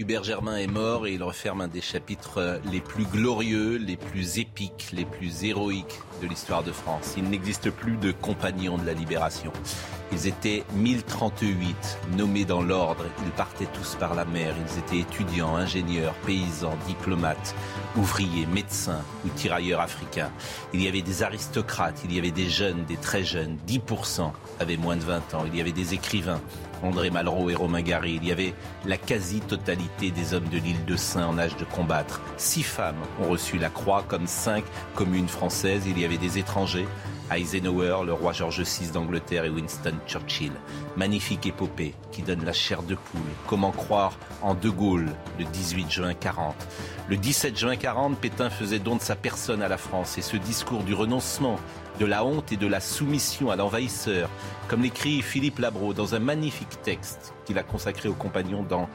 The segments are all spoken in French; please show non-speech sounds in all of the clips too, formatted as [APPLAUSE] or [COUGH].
Hubert Germain est mort et il referme un des chapitres les plus glorieux, les plus épiques, les plus héroïques de l'histoire de France. Il n'existe plus de compagnons de la libération. Ils étaient 1038, nommés dans l'ordre. Ils partaient tous par la mer. Ils étaient étudiants, ingénieurs, paysans, diplomates, ouvriers, médecins ou tirailleurs africains. Il y avait des aristocrates, il y avait des jeunes, des très jeunes. 10% avaient moins de 20 ans. Il y avait des écrivains, André Malraux et Romain Gary. Il y avait la quasi-totalité des hommes de l'île de Saint en âge de combattre. Six femmes ont reçu la croix comme cinq communes françaises. Il y avait des étrangers. Eisenhower, le roi George VI d'Angleterre et Winston Churchill. Magnifique épopée qui donne la chair de poule. Comment croire en De Gaulle le 18 juin 40 Le 17 juin 40, Pétain faisait don de sa personne à la France et ce discours du renoncement, de la honte et de la soumission à l'envahisseur, comme l'écrit Philippe Labro dans un magnifique texte qu'il a consacré aux compagnons dans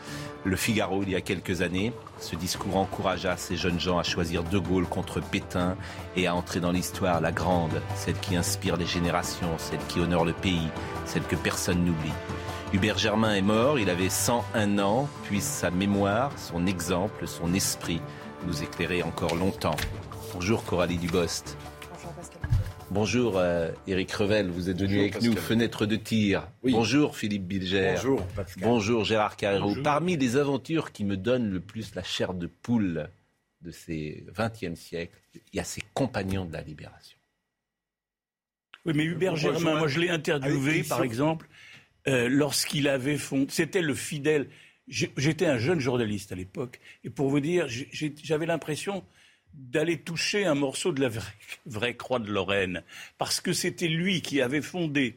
Le Figaro il y a quelques années. Ce discours encouragea ces jeunes gens à choisir De Gaulle contre Pétain et à entrer dans l'histoire, la grande, celle qui inspire les générations, celle qui honore le pays, celle que personne n'oublie. Hubert Germain est mort, il avait 101 ans, puis sa mémoire, son exemple, son esprit nous éclairer encore longtemps. Bonjour Coralie Dubost. Bonjour Eric euh, Revel, vous êtes venu avec nous, fenêtre de tir. Bonjour Philippe Bilger. Bonjour Pascal. Bonjour Gérard Carrero. Parmi les aventures qui me donnent le plus la chair de poule de ces 20e siècle, il y a ces compagnons de la libération. Oui, mais Hubert Germain, moi je l'ai interviewé par exemple, euh, lorsqu'il avait fondé, c'était le fidèle, j'étais un jeune journaliste à l'époque, et pour vous dire, j'avais l'impression d'aller toucher un morceau de la vraie, croix de Lorraine, parce que c'était lui qui avait fondé,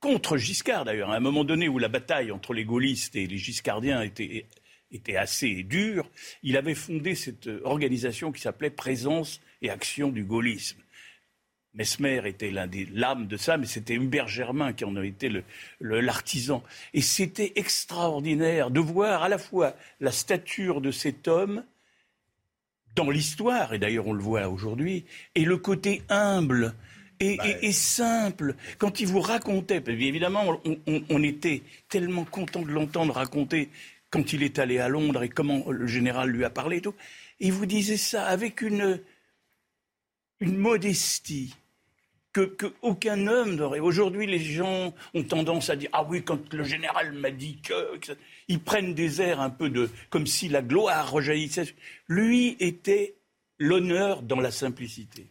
contre Giscard d'ailleurs, à un moment donné où la bataille entre les gaullistes et les giscardiens était, était assez dure, il avait fondé cette organisation qui s'appelait Présence et Action du gaullisme. Mesmer était l'un des lames de ça, mais c'était Hubert Germain qui en a été l'artisan. Et c'était extraordinaire de voir à la fois la stature de cet homme, dans l'histoire, et d'ailleurs on le voit aujourd'hui, et le côté humble et, bah, simple. Quand il vous racontait, évidemment, on, était tellement content de l'entendre raconter quand il est allé à Londres et comment le général lui a parlé et tout. il vous disait ça avec une, une modestie que, aucun homme n'aurait. Aujourd'hui, les gens ont tendance à dire Ah oui, quand le général m'a dit que. Ils prennent des airs un peu de. comme si la gloire rejaillissait. Lui était l'honneur dans la simplicité.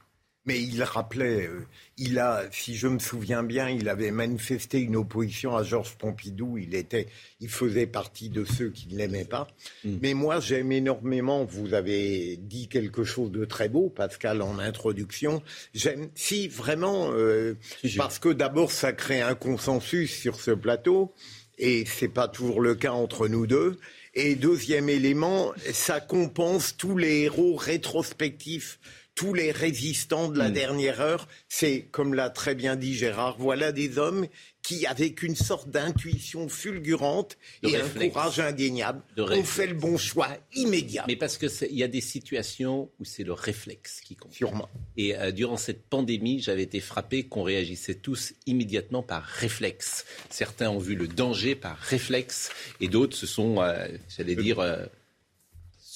Mais il rappelait, euh, il a, si je me souviens bien, il avait manifesté une opposition à Georges Pompidou. Il était, il faisait partie de ceux qui ne l'aimaient pas. Mm. Mais moi, j'aime énormément. Vous avez dit quelque chose de très beau, Pascal, en introduction. J'aime, si vraiment, euh, parce que d'abord, ça crée un consensus sur ce plateau, et c'est pas toujours le cas entre nous deux. Et deuxième élément, ça compense tous les héros rétrospectifs tous les résistants de la hmm. dernière heure, c'est, comme l'a très bien dit Gérard, voilà des hommes qui, avec une sorte d'intuition fulgurante et un courage indéniable, ont fait le bon choix immédiat. Mais parce qu'il y a des situations où c'est le réflexe qui compte. Sûrement. Et euh, durant cette pandémie, j'avais été frappé qu'on réagissait tous immédiatement par réflexe. Certains ont vu le danger par réflexe et d'autres se sont, euh, j'allais dire... Euh,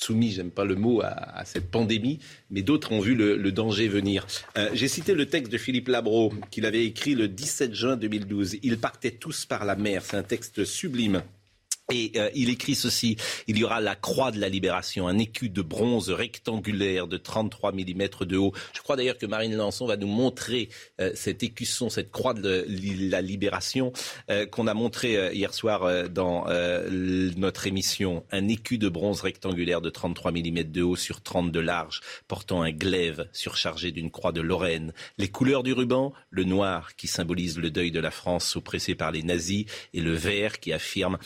soumis, j'aime pas le mot, à, cette pandémie, mais d'autres ont vu le, danger venir. Euh, j'ai cité le texte de Philippe Labro, qu'il avait écrit le 17 juin 2012. Ils partaient tous par la mer. C'est un texte sublime. Et euh, il écrit ceci, il y aura la croix de la libération, un écu de bronze rectangulaire de 33 mm de haut. Je crois d'ailleurs que Marine Lançon va nous montrer euh, cet écusson, cette croix de la libération euh, qu'on a montré hier soir dans notre émission. Un écu de bronze rectangulaire de 33 mm de haut sur 30 de large, portant un glaive surchargé d'une croix de Lorraine. Les couleurs du ruban, le noir qui symbolise le deuil de la France oppressée par les nazis et le vert qui affirme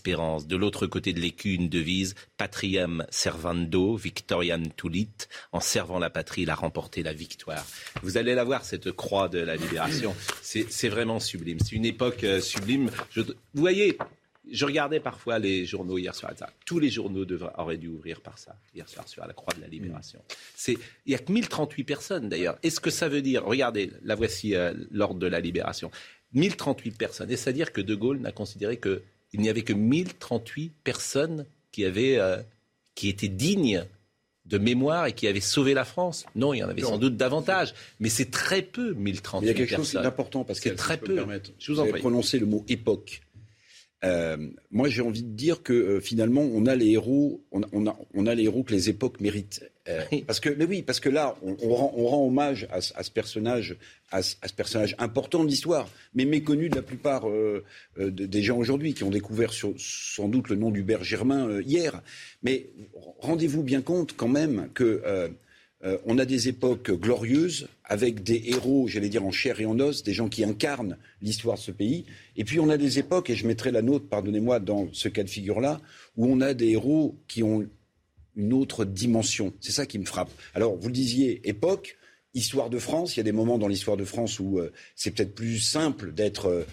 de l'autre côté de l'écu, une devise Patriam servando, victoriam tulit. En servant la patrie, il a remporté la victoire. Vous allez la voir, cette croix de la libération. C'est vraiment sublime. C'est une époque euh, sublime. vous voyez, je regardais parfois les journaux hier soir. Tous les journaux auraient dû ouvrir par ça, hier soir, sur la croix de la libération. il n'y a que 1038 personnes d'ailleurs. Est-ce que ça veut dire, regardez, la voici euh, l'ordre de la libération. 1038 personnes. Est-ce à dire que De Gaulle n'a considéré que il n'y avait que 1038 personnes qui, avaient, euh, qui étaient dignes de mémoire et qui avaient sauvé la France. Non, il y en avait sans doute davantage, mais c'est très peu, 1038 personnes. Il y a quelque chose d'important parce que très peu. Je vous, en avez prononcé le mot époque. Euh, moi, j'ai envie de dire que euh, finalement, on a les héros, on, a, on a les héros que les époques méritent. Euh, parce que, mais oui, parce que là, on, on, rend, on rend, hommage à, à, ce personnage, à ce, à ce personnage important de l'histoire, mais méconnu de la plupart euh, euh, des gens aujourd'hui qui ont découvert sur, sans doute le nom d'Hubert Germain hier. Mais rendez-vous bien compte quand même que euh, on a des époques glorieuses avec des héros, j'allais dire en chair et en os, des gens qui incarnent l'histoire de ce pays. Et puis on a des époques, et je mettrai la nôtre, pardonnez-moi, dans ce cas de figure-là, où on a des héros qui ont une autre dimension. C'est ça qui me frappe. Alors, vous le disiez, époque, histoire de France, il y a des moments dans l'histoire de France où euh, c'est peut-être plus simple d'être euh,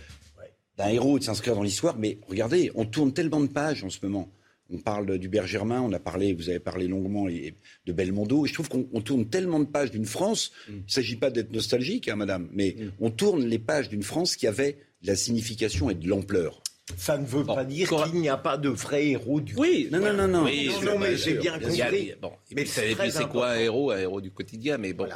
d'un héros et de s'inscrire dans l'histoire, mais regardez, on tourne tellement de pages en ce moment. On parle d'Hubert Germain, on a parlé, vous avez parlé longuement de Belmondo. Et je trouve qu'on tourne tellement de pages d'une France. Mm. Il ne s'agit pas d'être nostalgique, hein, madame, mais mm. on tourne les pages d'une France qui avait de la signification et de l'ampleur. Ça ne veut pas dire qu'il n'y a pas de vrais héros du Oui, non, non, non, non. non, mais j'ai bien compris. bon, mais c'est quoi un héros, un héros du quotidien, mais bon.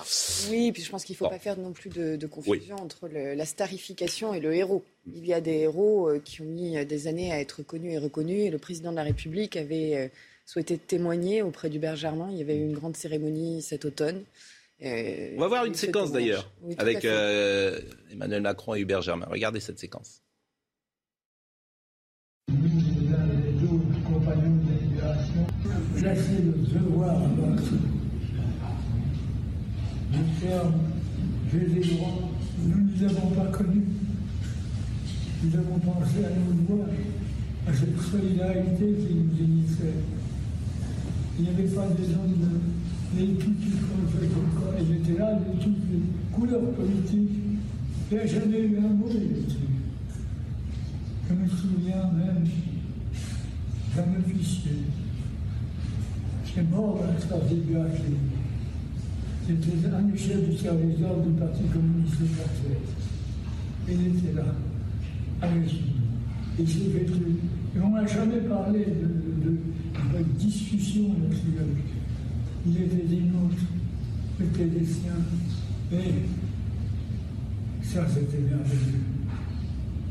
Oui, puis je pense qu'il ne faut pas faire non plus de, confusion entre la starification et le héros. Il y a des héros euh, qui ont mis des années à être connus et reconnus, et le président de la République avait euh, souhaité témoigner auprès du Germain. Il y avait eu une grande cérémonie cet automne. Euh, On va voir une séquence d'ailleurs avec Emmanuel Macron et Hubert Germain. Regardez cette séquence. Placer le devoir à notre du terme des droits, nous ne les avons pas connus. Nous avons pensé à nos droits, à cette solidarité qui nous unissait. Il n'y avait pas des hommes, les toutes ils étaient là, de toutes les couleurs politiques. Il n'y a jamais eu un mot. Je me souviens même d'un officier est mort dans l'ex-parti C'était un des chefs du service d'ordre du Parti communiste français. Il était là, avec nous. Il s'est fait Et on n'a jamais parlé de, de, de discussion là-dessus. Il était des nôtres, était des siens. Et ça, c'était merveilleux.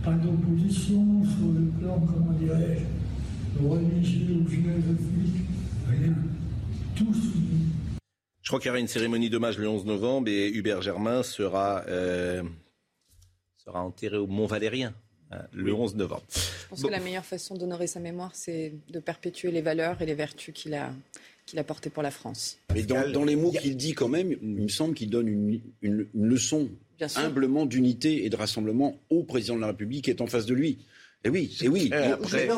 Pas d'opposition sur le plan, comment dirais-je, religieux ou philosophique, rien. Je crois qu'il y aura une cérémonie d'hommage le 11 novembre et Hubert Germain sera, euh, sera enterré au Mont Valérien hein, le 11 novembre. Je pense que la meilleure façon d'honorer sa mémoire, c'est de perpétuer les valeurs et les vertus qu'il a, qu'il a portées pour la France. Mais dans, les mots qu'il dit quand même, il me semble qu'il donne une, une, leçon humblement d'unité et de rassemblement au président de la République qui est en face de lui. Et oui, et oui. Après,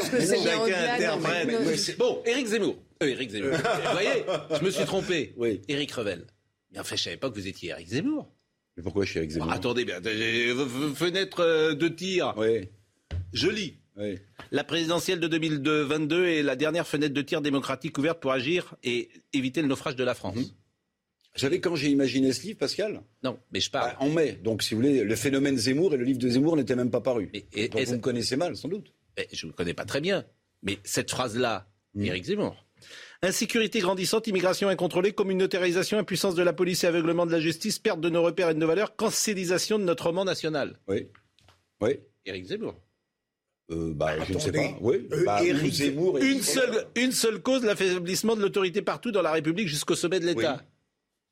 Bon, Éric Zemmour. Euh, Éric Zemmour. [LAUGHS] vous voyez, je me suis trompé. Oui. Éric Revel. Mais en fait, je savais pas que vous étiez Éric Zemmour. Mais pourquoi je suis Éric Zemmour? Attendez bien, fenêtre euh, de tir. Oui. Je lis. Oui. La présidentielle de 2022 est la dernière fenêtre de tir démocratique ouverte pour agir et éviter le naufrage de la France. Mhm. Vous savez quand j'ai imaginé ce livre, Pascal Non, mais je parle. Ah, en mai. Donc, si vous voulez, le phénomène Zemmour et le livre de Zemmour n'étaient même pas parus. Et, Donc, vous me connaissez mal, sans doute. je ne me connais pas très bien. Mais cette phrase-là, mmh. Éric Zemmour. Insécurité grandissante, immigration incontrôlée, communautarisation, impuissance de la police et aveuglement de la justice, perte de nos repères et de nos valeurs, cancélisation de notre roman national. Oui. Oui. Éric Zemmour. euh, bah, je ne sais pas. Oui. Euh, bah, une, seule, une seule cause, l'affaiblissement de l'autorité partout dans la République jusqu'au sommet de l'État.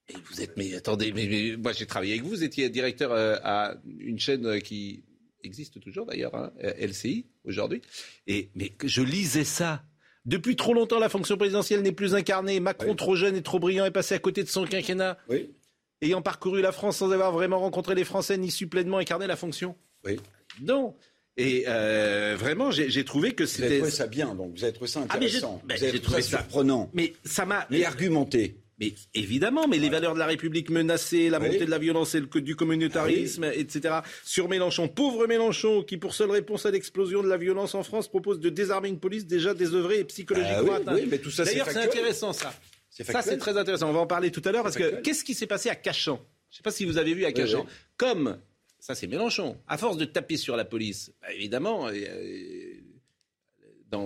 Et vous êtes, mais attendez, mais, moi j'ai travaillé avec vous, vous étiez directeur euh, à une chaîne qui existe toujours d'ailleurs, hein, LCI aujourd'hui. Et mais je lisais ça. Depuis trop longtemps, la fonction présidentielle n'est plus incarnée. Macron, trop jeune et trop brillant, est passé à côté de son quinquennat. Oui. Ayant parcouru la France sans avoir vraiment rencontré les Français ni su pleinement incarner la fonction. Oui. Non. Et euh, vraiment, j'ai trouvé que c'était. Vous avez trouvé ça bien, donc vous avez trouvé ça ah, intéressant. vous avez trouvé ça surprenant. Mais ça m'a. Et argumenté. Mais évidemment, mais les valeurs de la République menacées, la montée de la violence et le, du communautarisme, etc. Sur Mélenchon, pauvre Mélenchon, qui pour seule réponse à l'explosion de la violence en France propose de désarmer une police déjà désœuvrée et psychologiquement ah, oui, mais tout ça, D'ailleurs, c'est intéressant ça. Ça, c'est très intéressant. On va en parler tout à l'heure parce que qu'est-ce qui s'est passé à Cachan? Je ne sais pas si vous avez vu à Cachan. Comme ça, c'est Mélenchon. À force de taper sur la police, bah, évidemment, euh,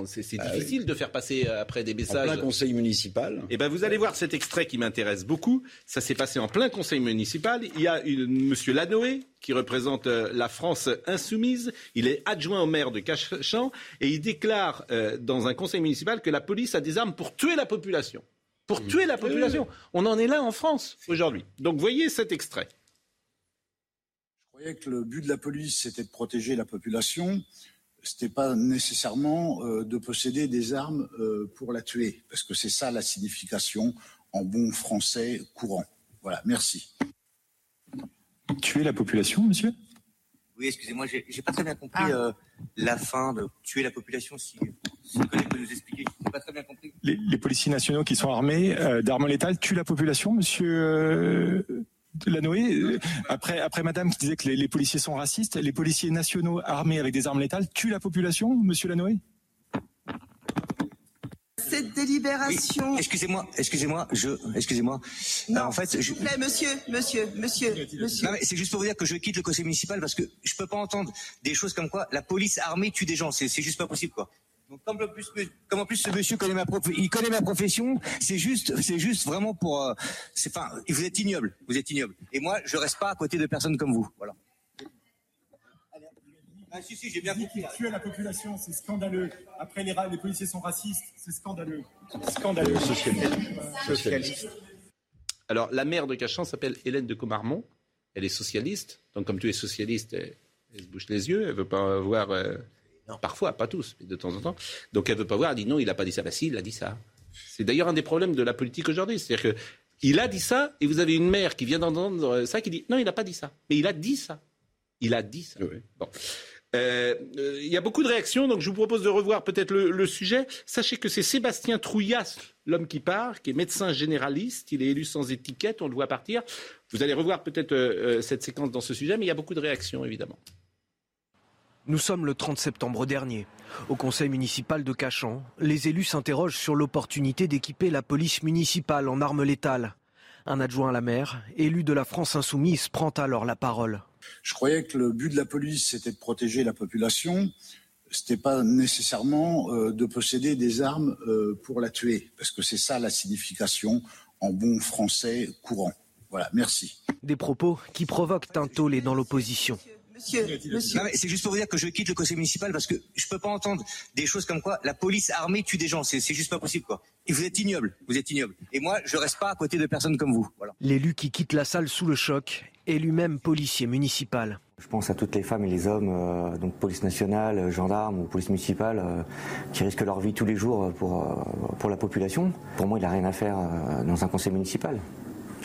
c'est bah difficile de faire passer euh, après des messages. En plein conseil municipal. Et eh ben vous allez voir cet extrait qui m'intéresse beaucoup. Ça s'est passé en plein conseil municipal. Il y a une, Monsieur Lanoé qui représente euh, la France insoumise. Il est adjoint au maire de Cachan et il déclare dans un conseil municipal que la police a des armes pour tuer la population. Pour mmh. tuer la population. On en est là en France aujourd'hui. Donc voyez cet extrait. Je croyais que le but de la police, c'était de protéger la population. Ce n'était pas nécessairement euh, de posséder des armes euh, pour la tuer, parce que c'est ça la signification en bon français courant. Voilà, merci. Tuer la population, monsieur? Oui, excusez-moi, j'ai pas très bien compris ah. euh, la fin de tuer la population. Si, si le collègue peut nous expliquer, j'ai pas très bien compris. Les, les, policiers nationaux qui sont armés d'armes létales tuent la population, monsieur Lanoé, euh, après, après Madame qui disait que les, policiers sont racistes, les policiers nationaux armés avec des armes létales tuent la population, Monsieur Lanoé? Cette délibération. Excusez-moi, excusez-moi, je, excusez-moi. Non, en fait, je... plaît, monsieur, monsieur, monsieur, monsieur. c'est juste pour vous dire que je quitte le conseil municipal parce que je peux pas entendre des choses comme quoi la police armée tue des gens. C'est juste pas possible, quoi. Donc comme, en plus, comme en plus ce monsieur connaît ma, il connaît ma profession, c'est juste, c'est juste vraiment pour, euh, c'est enfin, vous êtes ignoble, vous êtes ignoble. Et moi, je reste pas à côté de personnes comme vous, voilà. Ah, si, si, j'ai bien compris. Tuer la population, c'est scandaleux. Après, les, les policiers sont racistes, c'est scandaleux. Scandaleux. Socialiste. Alors, la maire de Cachan s'appelle Hélène de Comarmont. Elle est socialiste. Donc, comme tu es socialiste, elle, se bouche les yeux. Elle veut pas voir euh, Parfois, pas tous, mais de temps en temps. Donc elle veut pas voir, elle dit non, il n'a pas dit ça. Bah si, il a dit ça. C'est d'ailleurs un des problèmes de la politique aujourd'hui. C'est-à-dire qu'il a dit ça, et vous avez une mère qui vient d'entendre ça, qui dit non, il n'a pas dit ça. Mais il a dit ça. Il a dit ça. Bon. Euh, euh, il y a beaucoup de réactions, donc je vous propose de revoir peut-être le, sujet. Sachez que c'est Sébastien Trouillas, l'homme qui part, qui est médecin généraliste. Il est élu sans étiquette, on le voit partir. Vous allez revoir peut-être euh, cette séquence dans ce sujet, mais il y a beaucoup de réactions, évidemment. Nous sommes le 30 septembre dernier. Au conseil municipal de Cachan, les élus s'interrogent sur l'opportunité d'équiper la police municipale en armes létales. Un adjoint à la maire, élu de la France insoumise, prend alors la parole. Je croyais que le but de la police, c'était de protéger la population. Ce n'était pas nécessairement euh, de posséder des armes euh, pour la tuer, parce que c'est ça la signification en bon français courant. Voilà, merci. Des propos qui provoquent un tollé dans l'opposition. Monsieur, monsieur. C'est juste pour vous dire que je quitte le conseil municipal parce que je peux pas entendre des choses comme quoi la police armée tue des gens. C'est juste pas possible, quoi. Et vous êtes ignoble. Vous êtes ignoble. Et moi, je reste pas à côté de personnes comme vous. Voilà. L'élu qui quitte la salle sous le choc est lui-même policier municipal. Je pense à toutes les femmes et les hommes, euh, donc police nationale, gendarmes ou police municipale, euh, qui risquent leur vie tous les jours pour, euh, pour la population. Pour moi, il n'a rien à faire dans un conseil municipal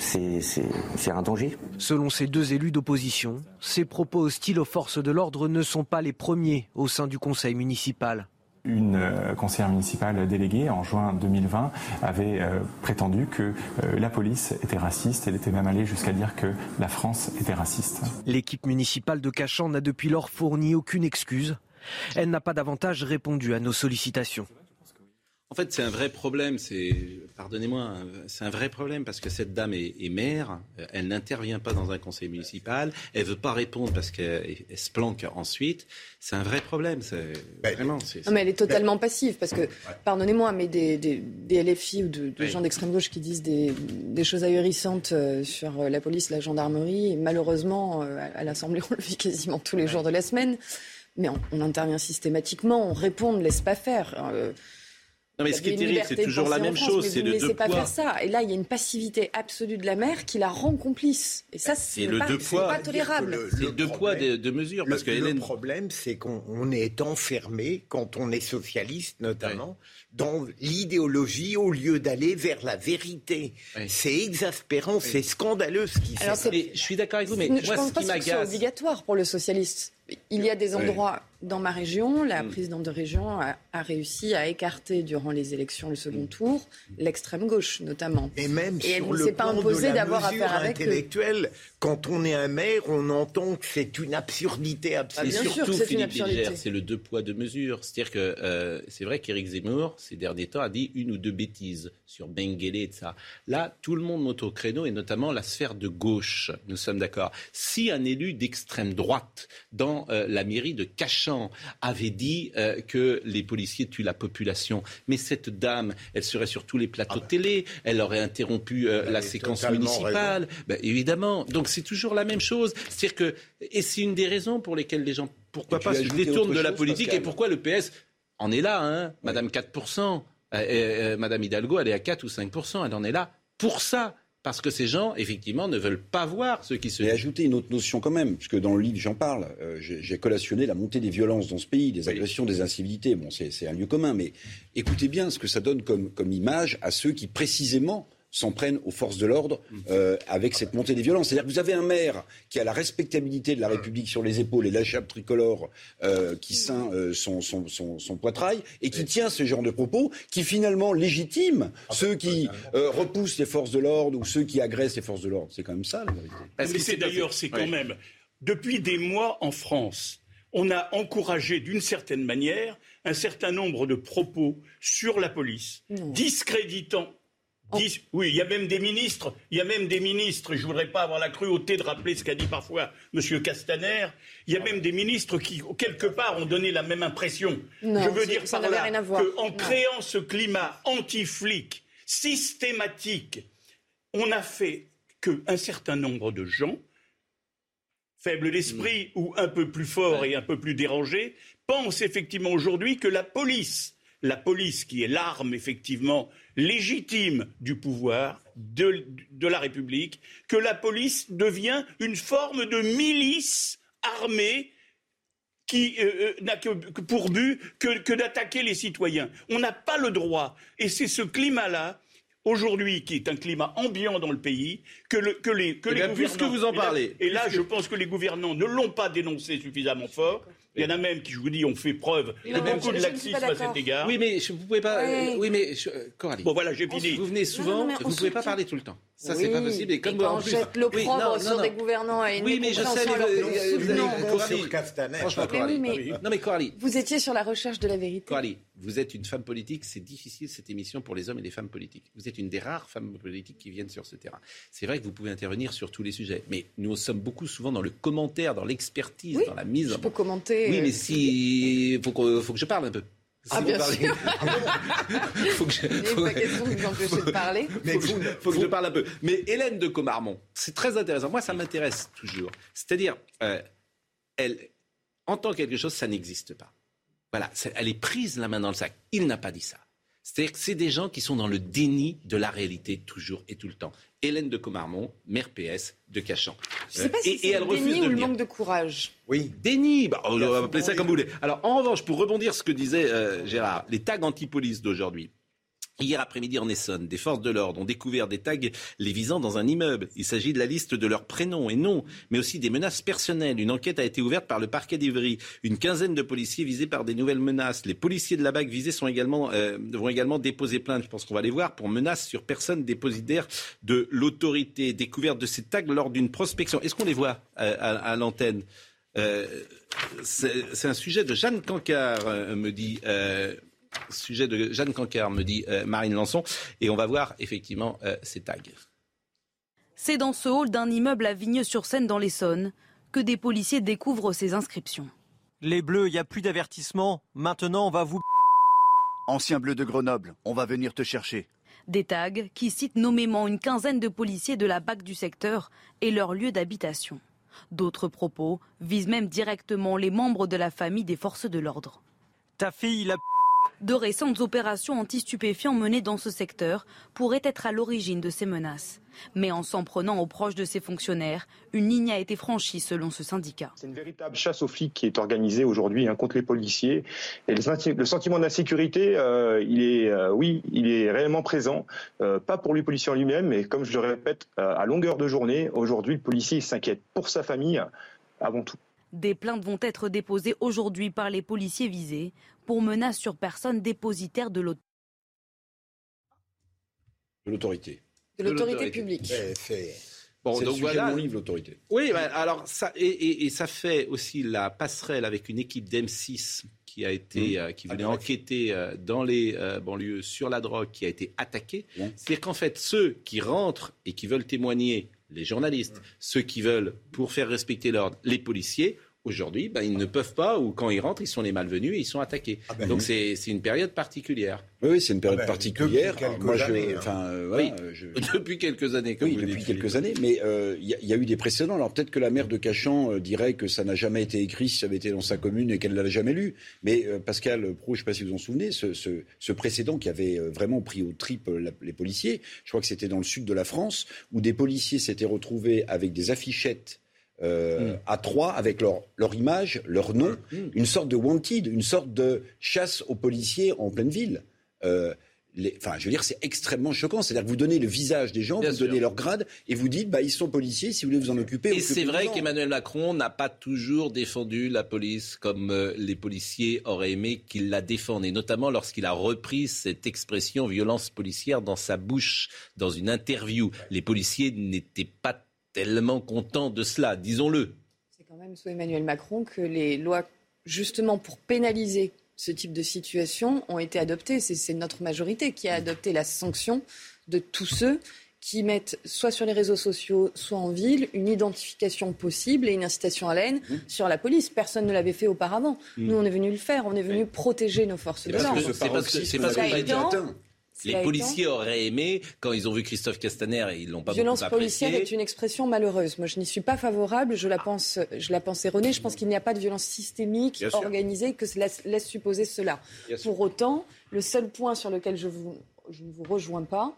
c'est un danger. Selon ces deux élus d'opposition, ces propos hostiles aux forces de l'ordre ne sont pas les premiers au sein du conseil municipal. Une euh, conseillère municipale déléguée en juin 2020 avait euh, prétendu que euh, la police était raciste. Elle était même allée jusqu'à dire que la France était raciste. L'équipe municipale de Cachan n'a depuis lors fourni aucune excuse. Elle n'a pas davantage répondu à nos sollicitations. En fait, c'est un vrai problème. C'est, pardonnez-moi, c'est un vrai problème parce que cette dame est, est maire. Elle n'intervient pas dans un conseil municipal. Elle veut pas répondre parce qu'elle se planque ensuite. C'est un vrai problème. C'est ben, vraiment. non, mais elle est totalement passive parce que, pardonnez-moi, mais des, des, des LFI ou de, gens d'extrême gauche qui disent des, des, choses ahurissantes euh, sur la police, la gendarmerie, malheureusement, euh, à l'Assemblée, [LAUGHS] on le vit quasiment tous les jours de la semaine. mais on, intervient systématiquement, on répond, on ne laisse pas faire. Non, mais ce qui est terrible, c'est toujours la même chose. C'est le deux pas faire ça. Et là, il y a une passivité absolue de la mère qui la rend complice. Et ça, c'est le pas, deux poids, pas tolérable. C'est deux poids, deux, mesures. Parce le, le problème, c'est qu'on est enfermé, quand on est socialiste notamment, dans l'idéologie au lieu d'aller vers la vérité. C'est exaspérant, c'est scandaleux ce qui se passe. Je suis d'accord avec vous, mais je moi, pense ce qui pas que c'est obligatoire pour le socialiste. Il y a des endroits dans ma région, la mm. présidente de région a, réussi à écarter durant les élections le second mm. tour l'extrême gauche notamment. Et même et elle ne s'est pas imposée d'avoir affaire avec intellectuelle. Quand on est un maire, on entend que c'est une absurdité absolue. Ah, surtout, Philippe c'est le deux poids deux mesures. C'est-à-dire que euh, c'est vrai qu'Éric Zemmour, ces derniers temps, a dit une ou deux bêtises sur Benguele et ça. Là, tout le monde monte au créneau et notamment la sphère de gauche. Nous sommes d'accord. Si un élu d'extrême droite dans euh, la mairie de Cachan avait dit euh, que les policiers tuent la population. Mais cette dame, elle serait sur tous les plateaux ah télé, elle aurait interrompu euh, la séquence municipale. Ben, évidemment. Donc c'est toujours la même chose. C'est-à-dire que, et c'est une des raisons pour lesquelles les gens, pourquoi pas, se détournent de la politique et pourquoi le PS en est là, hein, Madame 4%. Madame Hidalgo, elle est à 4 ou 5%, elle en est là pour ça parce que ces gens, effectivement, ne veulent pas voir ce qui se Et ajouter une autre notion quand même, puisque dans le livre j'en parle, euh, j'ai collationné la montée des violences dans ce pays, des agressions, des incivilités. Bon, c'est un lieu commun, mais écoutez bien ce que ça donne comme, comme image à ceux qui, précisément, s'en prennent aux forces de l'ordre euh, avec cette montée des violences. C'est-à-dire que vous avez un maire qui a la respectabilité de la République sur les épaules et la chape tricolore euh, qui ceint euh, son, son, son, son, poitrail et qui tient ce genre de propos qui finalement légitime ah, ceux qui repoussent les forces de l'ordre ou ceux qui agressent les forces de l'ordre. C'est quand même ça la vérité. Mais c'est d'ailleurs, c'est quand même, depuis des mois en France, on a encouragé d'une certaine manière un certain nombre de propos sur la police, discréditant oui, il y a même des ministres, il y a même des ministres, je voudrais pas avoir la cruauté de rappeler ce qu'a dit parfois M. Castaner, il y a même des ministres qui, quelque part, ont donné la même impression. je veux dire par là qu'en créant ce climat anti-flic systématique, on a fait qu'un certain nombre de gens, faibles d'esprit ou un peu plus forts et un peu plus dérangés, pensent effectivement aujourd'hui que la police, la police qui est l'arme effectivement légitime du pouvoir, de, la République, que la police devient une forme de milice armée qui euh, euh, n'a que, pour but que, d'attaquer les citoyens. On n'a pas le droit. Et c'est ce climat-là aujourd'hui, qui est un climat ambiant dans le pays, que, les, que eh Puisque vous en parlez. Et là, je pense que les gouvernants ne l'ont pas dénoncé suffisamment fort. Il y en a même qui, je vous dis, ont fait preuve de beaucoup de laxisme à cet égard. Oui, mais vous pouvez pas. Oui, mais Coralie. Bon, voilà, j'ai fini. Vous venez souvent, vous ne pouvez pas parler tout le temps. Ça, c'est pas possible. Et comme et quand on jette l'opprobre sur des gouvernants et une Oui, mais je sais, vous, avez Franchement, Coralie. Non, mais Coralie. Vous étiez sur la recherche de la vérité. Coralie, vous êtes une femme politique. C'est difficile cette émission pour les hommes et les femmes politiques. Vous êtes une des rares femmes politiques qui viennent sur ce terrain. C'est vrai que vous pouvez intervenir sur tous les sujets, mais nous sommes beaucoup souvent dans le commentaire, dans l'expertise, dans la mise. Je peux commenter. Oui, mais euh, si faut que, faut que je parle un peu. Ah, bien sûr. [LAUGHS] faut que je... faut... pas question de vous empêcher de parler. Mais faut, que, faut que je parle un peu. Mais Hélène de Comarmont, c'est très intéressant. Moi, ça m'intéresse toujours. C'est-à-dire, euh, elle entend quelque chose, ça n'existe pas. Voilà, elle est prise la main dans le sac. Il n'a pas dit ça. C'est-à-dire que c'est des gens qui sont dans le déni de la réalité toujours et tout le temps. Hélène de Comarmont, maire PS de Cachan. Je sais pas si c'est le déni ou le manque de courage. Oui, déni, bah, on va appeler ça comme vous voulez. Alors en revanche, pour rebondir sur ce que disait euh, Gérard, les tags anti-police d'aujourd'hui, Hier après-midi en Essonne, des forces de l'ordre ont découvert des tags les visant dans un immeuble. Il s'agit de la liste de leurs prénoms et noms, mais aussi des menaces personnelles. Une enquête a été ouverte par le parquet d'Ivry. Une quinzaine de policiers visés par des nouvelles menaces. Les policiers de la BAC visés sont également, euh, vont également déposer plainte, je pense qu'on va les voir, pour menaces sur personnes dépositaires de l'autorité. Découverte de ces tags lors d'une prospection. Est-ce qu'on les voit euh, à, l'antenne? Euh, C'est un sujet de Jeanne Cancard, me dit sujet de Jeanne Cancar, me dit euh, Marine Lançon. Et on va voir effectivement euh, ces tags. C'est dans ce hall d'un immeuble à Vigneux-sur-Seine dans l'Essonne que des policiers découvrent ces inscriptions. Les bleus, il n'y a plus d'avertissement. Maintenant, on va vous. Ancien bleu de Grenoble, on va venir te chercher. Des tags qui citent nommément une quinzaine de policiers de la BAC du secteur et leur lieu d'habitation. D'autres propos visent même directement les membres de la famille des forces de l'ordre. Ta fille, la de récentes opérations anti-stupéfiants menées dans ce secteur pourraient être à l'origine de ces menaces. Mais en s'en prenant aux proches de ces fonctionnaires, une ligne a été franchie selon ce syndicat. C'est une véritable chasse aux flics qui est organisée aujourd'hui hein, contre les policiers. Et le, sentiment d'insécurité, euh, il est, euh, oui, il est réellement présent, euh, pas pour le policier en lui-même, mais comme je le répète, à longueur de journée, aujourd'hui, le policier s'inquiète pour sa famille avant tout. Des plaintes vont être déposées aujourd'hui par les policiers visés pour menaces sur personne dépositaire de l'autorité. De l'autorité publique. Bon, donc voilà. Mon livre, l'autorité. Oui, bah, alors ça et, ça fait aussi la passerelle avec une équipe d'M6 qui a été, mmh. euh, qui venait enquêter euh, dans les euh, banlieues sur la drogue, qui a été attaquée. Mmh. C'est-à-dire qu'en fait, ceux qui rentrent et qui veulent témoigner, les journalistes, mmh. ceux qui veulent, pour faire respecter l'ordre, les policiers, Aujourd'hui, ben, ils ne peuvent pas, ou quand ils rentrent, ils sont les malvenus et ils sont attaqués. Ah ben Donc c'est une période particulière. Oui, c'est une période ah ben, particulière. Depuis quelques années. [LAUGHS] Depuis quelques années. oui, depuis quelques années. Mais il euh, y, a eu des précédents. Alors peut-être que la maire de Cachan euh, dirait que ça n'a jamais été écrit si ça avait été dans sa commune et qu'elle ne l'a jamais lu. Mais euh, Pascal Pro, je ne sais pas si vous en souvenez, ce, ce, précédent qui avait vraiment pris au trip les policiers, je crois que c'était dans le sud de la France, où des policiers s'étaient retrouvés avec des affichettes euh, à trois avec leur, leur image, leur nom, mm. une sorte de wanted, une sorte de chasse aux policiers en pleine ville. Euh, enfin, je veux dire, c'est extrêmement choquant. C'est-à-dire que vous donnez le visage des gens, vous donnez leur grade, et vous dites, bah, ils sont policiers, si vous voulez vous en occuper. Et c'est vrai qu'Emmanuel Macron n'a pas toujours défendu la police comme euh, les policiers auraient aimé qu'il la défende, et notamment lorsqu'il a repris cette expression violence policière dans sa bouche, dans une interview. Les policiers n'étaient pas tellement content de cela, disons-le. C'est quand même sous Emmanuel Macron que les lois, justement pour pénaliser ce type de situation, ont été adoptées. C'est notre majorité qui a adopté la sanction de tous ceux qui mettent soit sur les réseaux sociaux, soit en ville, une identification possible et une incitation à la haine mmh. sur la police. Personne ne l'avait fait auparavant. Mmh. Nous, on est venu le faire. On est venu protéger nos forces de l'ordre. C'est parce que c'est parce qu'on les policiers auraient aimé, quand ils ont vu Christophe Castaner, et ils l'ont pas Violence policière est une expression malheureuse. Moi, je n'y suis pas favorable. Je la pense, je la pense erronée. Je pense qu'il n'y a pas de violence systémique organisée que cela laisse supposer cela. Pour autant, le seul point sur lequel je, vous, je ne vous rejoins pas,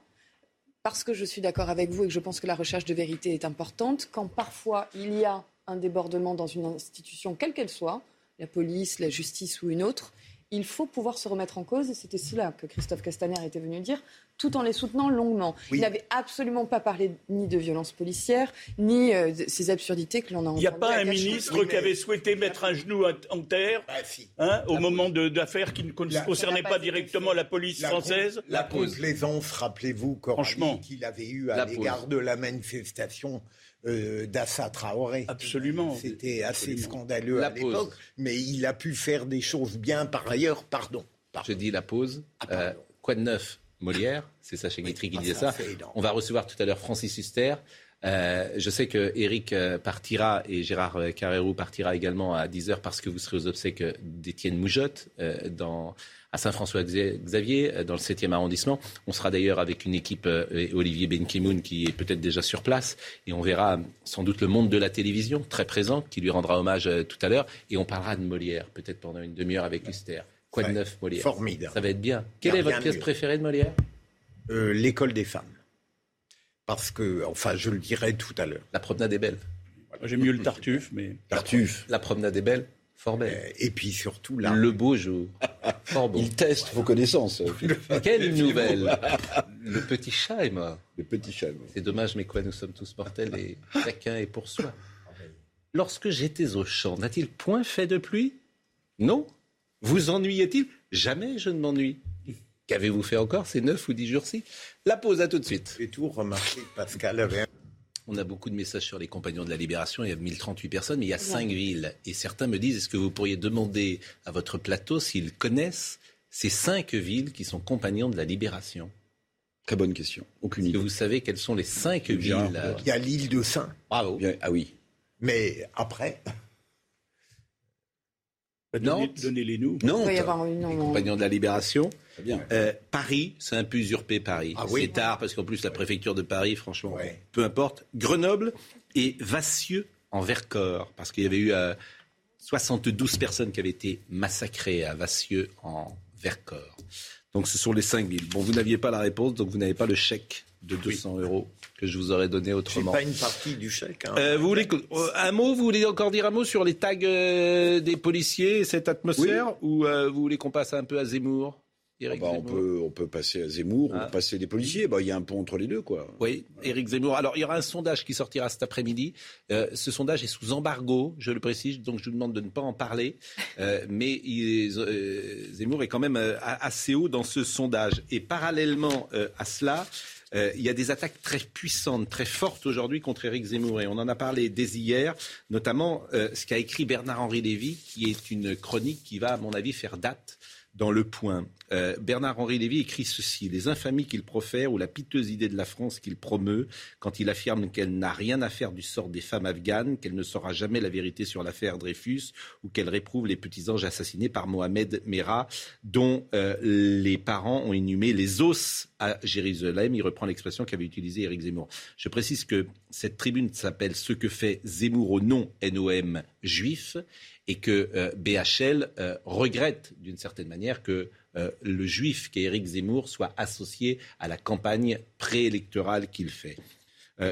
parce que je suis d'accord avec vous et que je pense que la recherche de vérité est importante, quand parfois il y a un débordement dans une institution, quelle qu'elle soit, la police, la justice ou une autre, il faut pouvoir se remettre en cause. Et c'était cela que Christophe Castaner était venu dire, tout en les soutenant longuement. Il n'avait absolument pas parlé ni de violence policière, ni euh, de ces absurdités que l'on a entendues. Il n'y a pas un ministre qui avait souhaité mettre un genou en terre bah, hein, au moment d'affaires qui ne concernaient pas, directement la police française. La, complaisance, rappelez-vous, Franchement, qu'il avait eu à l'égard de la manifestation euh, d'Assa Traoré. Absolument. C'était assez scandaleux à l'époque, mais il a pu faire des choses bien par ailleurs. Pardon. Je dis la pause. Ah, euh, quoi de neuf? Molière, c'est Sacha Guitry qui ah, disait ça. On va recevoir tout à l'heure Francis Huster. Euh, je sais que Eric partira et Gérard Carrérou partira également à 10h parce que vous serez aux obsèques d'Étienne Moujotte dans à Saint-François-Xavier, euh, dans le 7e arrondissement. On sera d'ailleurs avec une équipe, euh, Olivier Benkimoun, qui est peut-être déjà sur place. Et on verra sans doute le monde de la télévision, très présent, qui lui rendra hommage euh, tout à l'heure. Et on parlera de Molière, peut-être pendant une demi-heure avec Luster. Quoi de neuf, Molière? Formidable. Ça va être bien. Quelle est votre pièce préférée de Molière? L'école des femmes. Parce que, enfin, je le dirai tout à l'heure. La promenade est belle. J'aime mieux le Tartuffe, mais. Tartuffe. La promenade est belle. Fort belle. Euh, et puis surtout là. Le beau jour. [LAUGHS] Fort beau. Il teste vos connaissances. Quelle [LAUGHS] nouvelle Le petit chat est mort. Le petit chat est mort. C'est dommage, mais quoi, nous sommes tous mortels et chacun est pour soi. Lorsque j'étais au champ, n'a-t-il point fait de pluie? Non Vous ennuyait-il? Jamais je ne m'ennuie. Qu'avez-vous fait encore ces neuf ou dix jours-ci? La pause, à tout de suite. J'ai tout remarqué, Pascal avait on a beaucoup de messages sur les compagnons de la libération. Il y a 1038 personnes, mais il y a cinq villes. Et certains me disent, est-ce que vous pourriez demander à votre plateau s'ils connaissent ces cinq villes qui sont compagnons de la libération? Très bonne question. Aucune idée. vous savez quelles sont les cinq villes Il y a l'île de Saint. Bravo. Ah oui. Mais après Donnez-les-nous. Non, les compagnons de la Libération. Euh, Paris, c'est un peu usurpé Paris. Ah c'est tard parce qu'en plus la préfecture de Paris, franchement, peu importe. Grenoble et Vassieux en Vercors, parce qu'il y avait eu 72 personnes qui avaient été massacrées à Vassieux en Vercors. Donc ce sont les 5 000. Bon, vous n'aviez pas la réponse, donc vous n'avez pas le chèque de 200 euros que je vous aurais donné autrement. C'est pas une partie du chèque. Hein. Euh, vous voulez euh, un mot Vous voulez encore dire un mot sur les tags euh, des policiers et cette atmosphère, ou vous voulez qu'on passe un peu à Zemmour? Ah bah, on, peut, on peut passer à Zemmour, on ah. passer des policiers. Bah, il y a un pont entre les deux, quoi. Oui, Éric Zemmour. Alors, il y aura un sondage qui sortira cet après-midi. Euh, ce sondage est sous embargo, je le précise, donc je vous demande de ne pas en parler. Euh, mais euh, Zemmour est quand même assez haut dans ce sondage. Et parallèlement à cela, il y a des attaques très puissantes, très fortes aujourd'hui contre Éric Zemmour. Et on en a parlé dès hier, notamment ce qu'a écrit Bernard-Henri Lévy, qui est une chronique qui va, à mon avis, faire date dans Le Point. Euh, Bernard-Henri Lévy écrit ceci Les infamies qu'il profère ou la piteuse idée de la France qu'il promeut quand il affirme qu'elle n'a rien à faire du sort des femmes afghanes, qu'elle ne saura jamais la vérité sur l'affaire Dreyfus ou qu'elle réprouve les petits anges assassinés par Mohamed Merah, dont euh, les parents ont inhumé les os à Jérusalem. Il reprend l'expression qu'avait utilisée Éric Zemmour. Je précise que cette tribune s'appelle Ce que fait Zemmour au nom NOM juif et que euh, BHL euh, regrette d'une certaine manière que euh, le juif qu'est Éric Zemmour soit associé à la campagne préélectorale qu'il fait.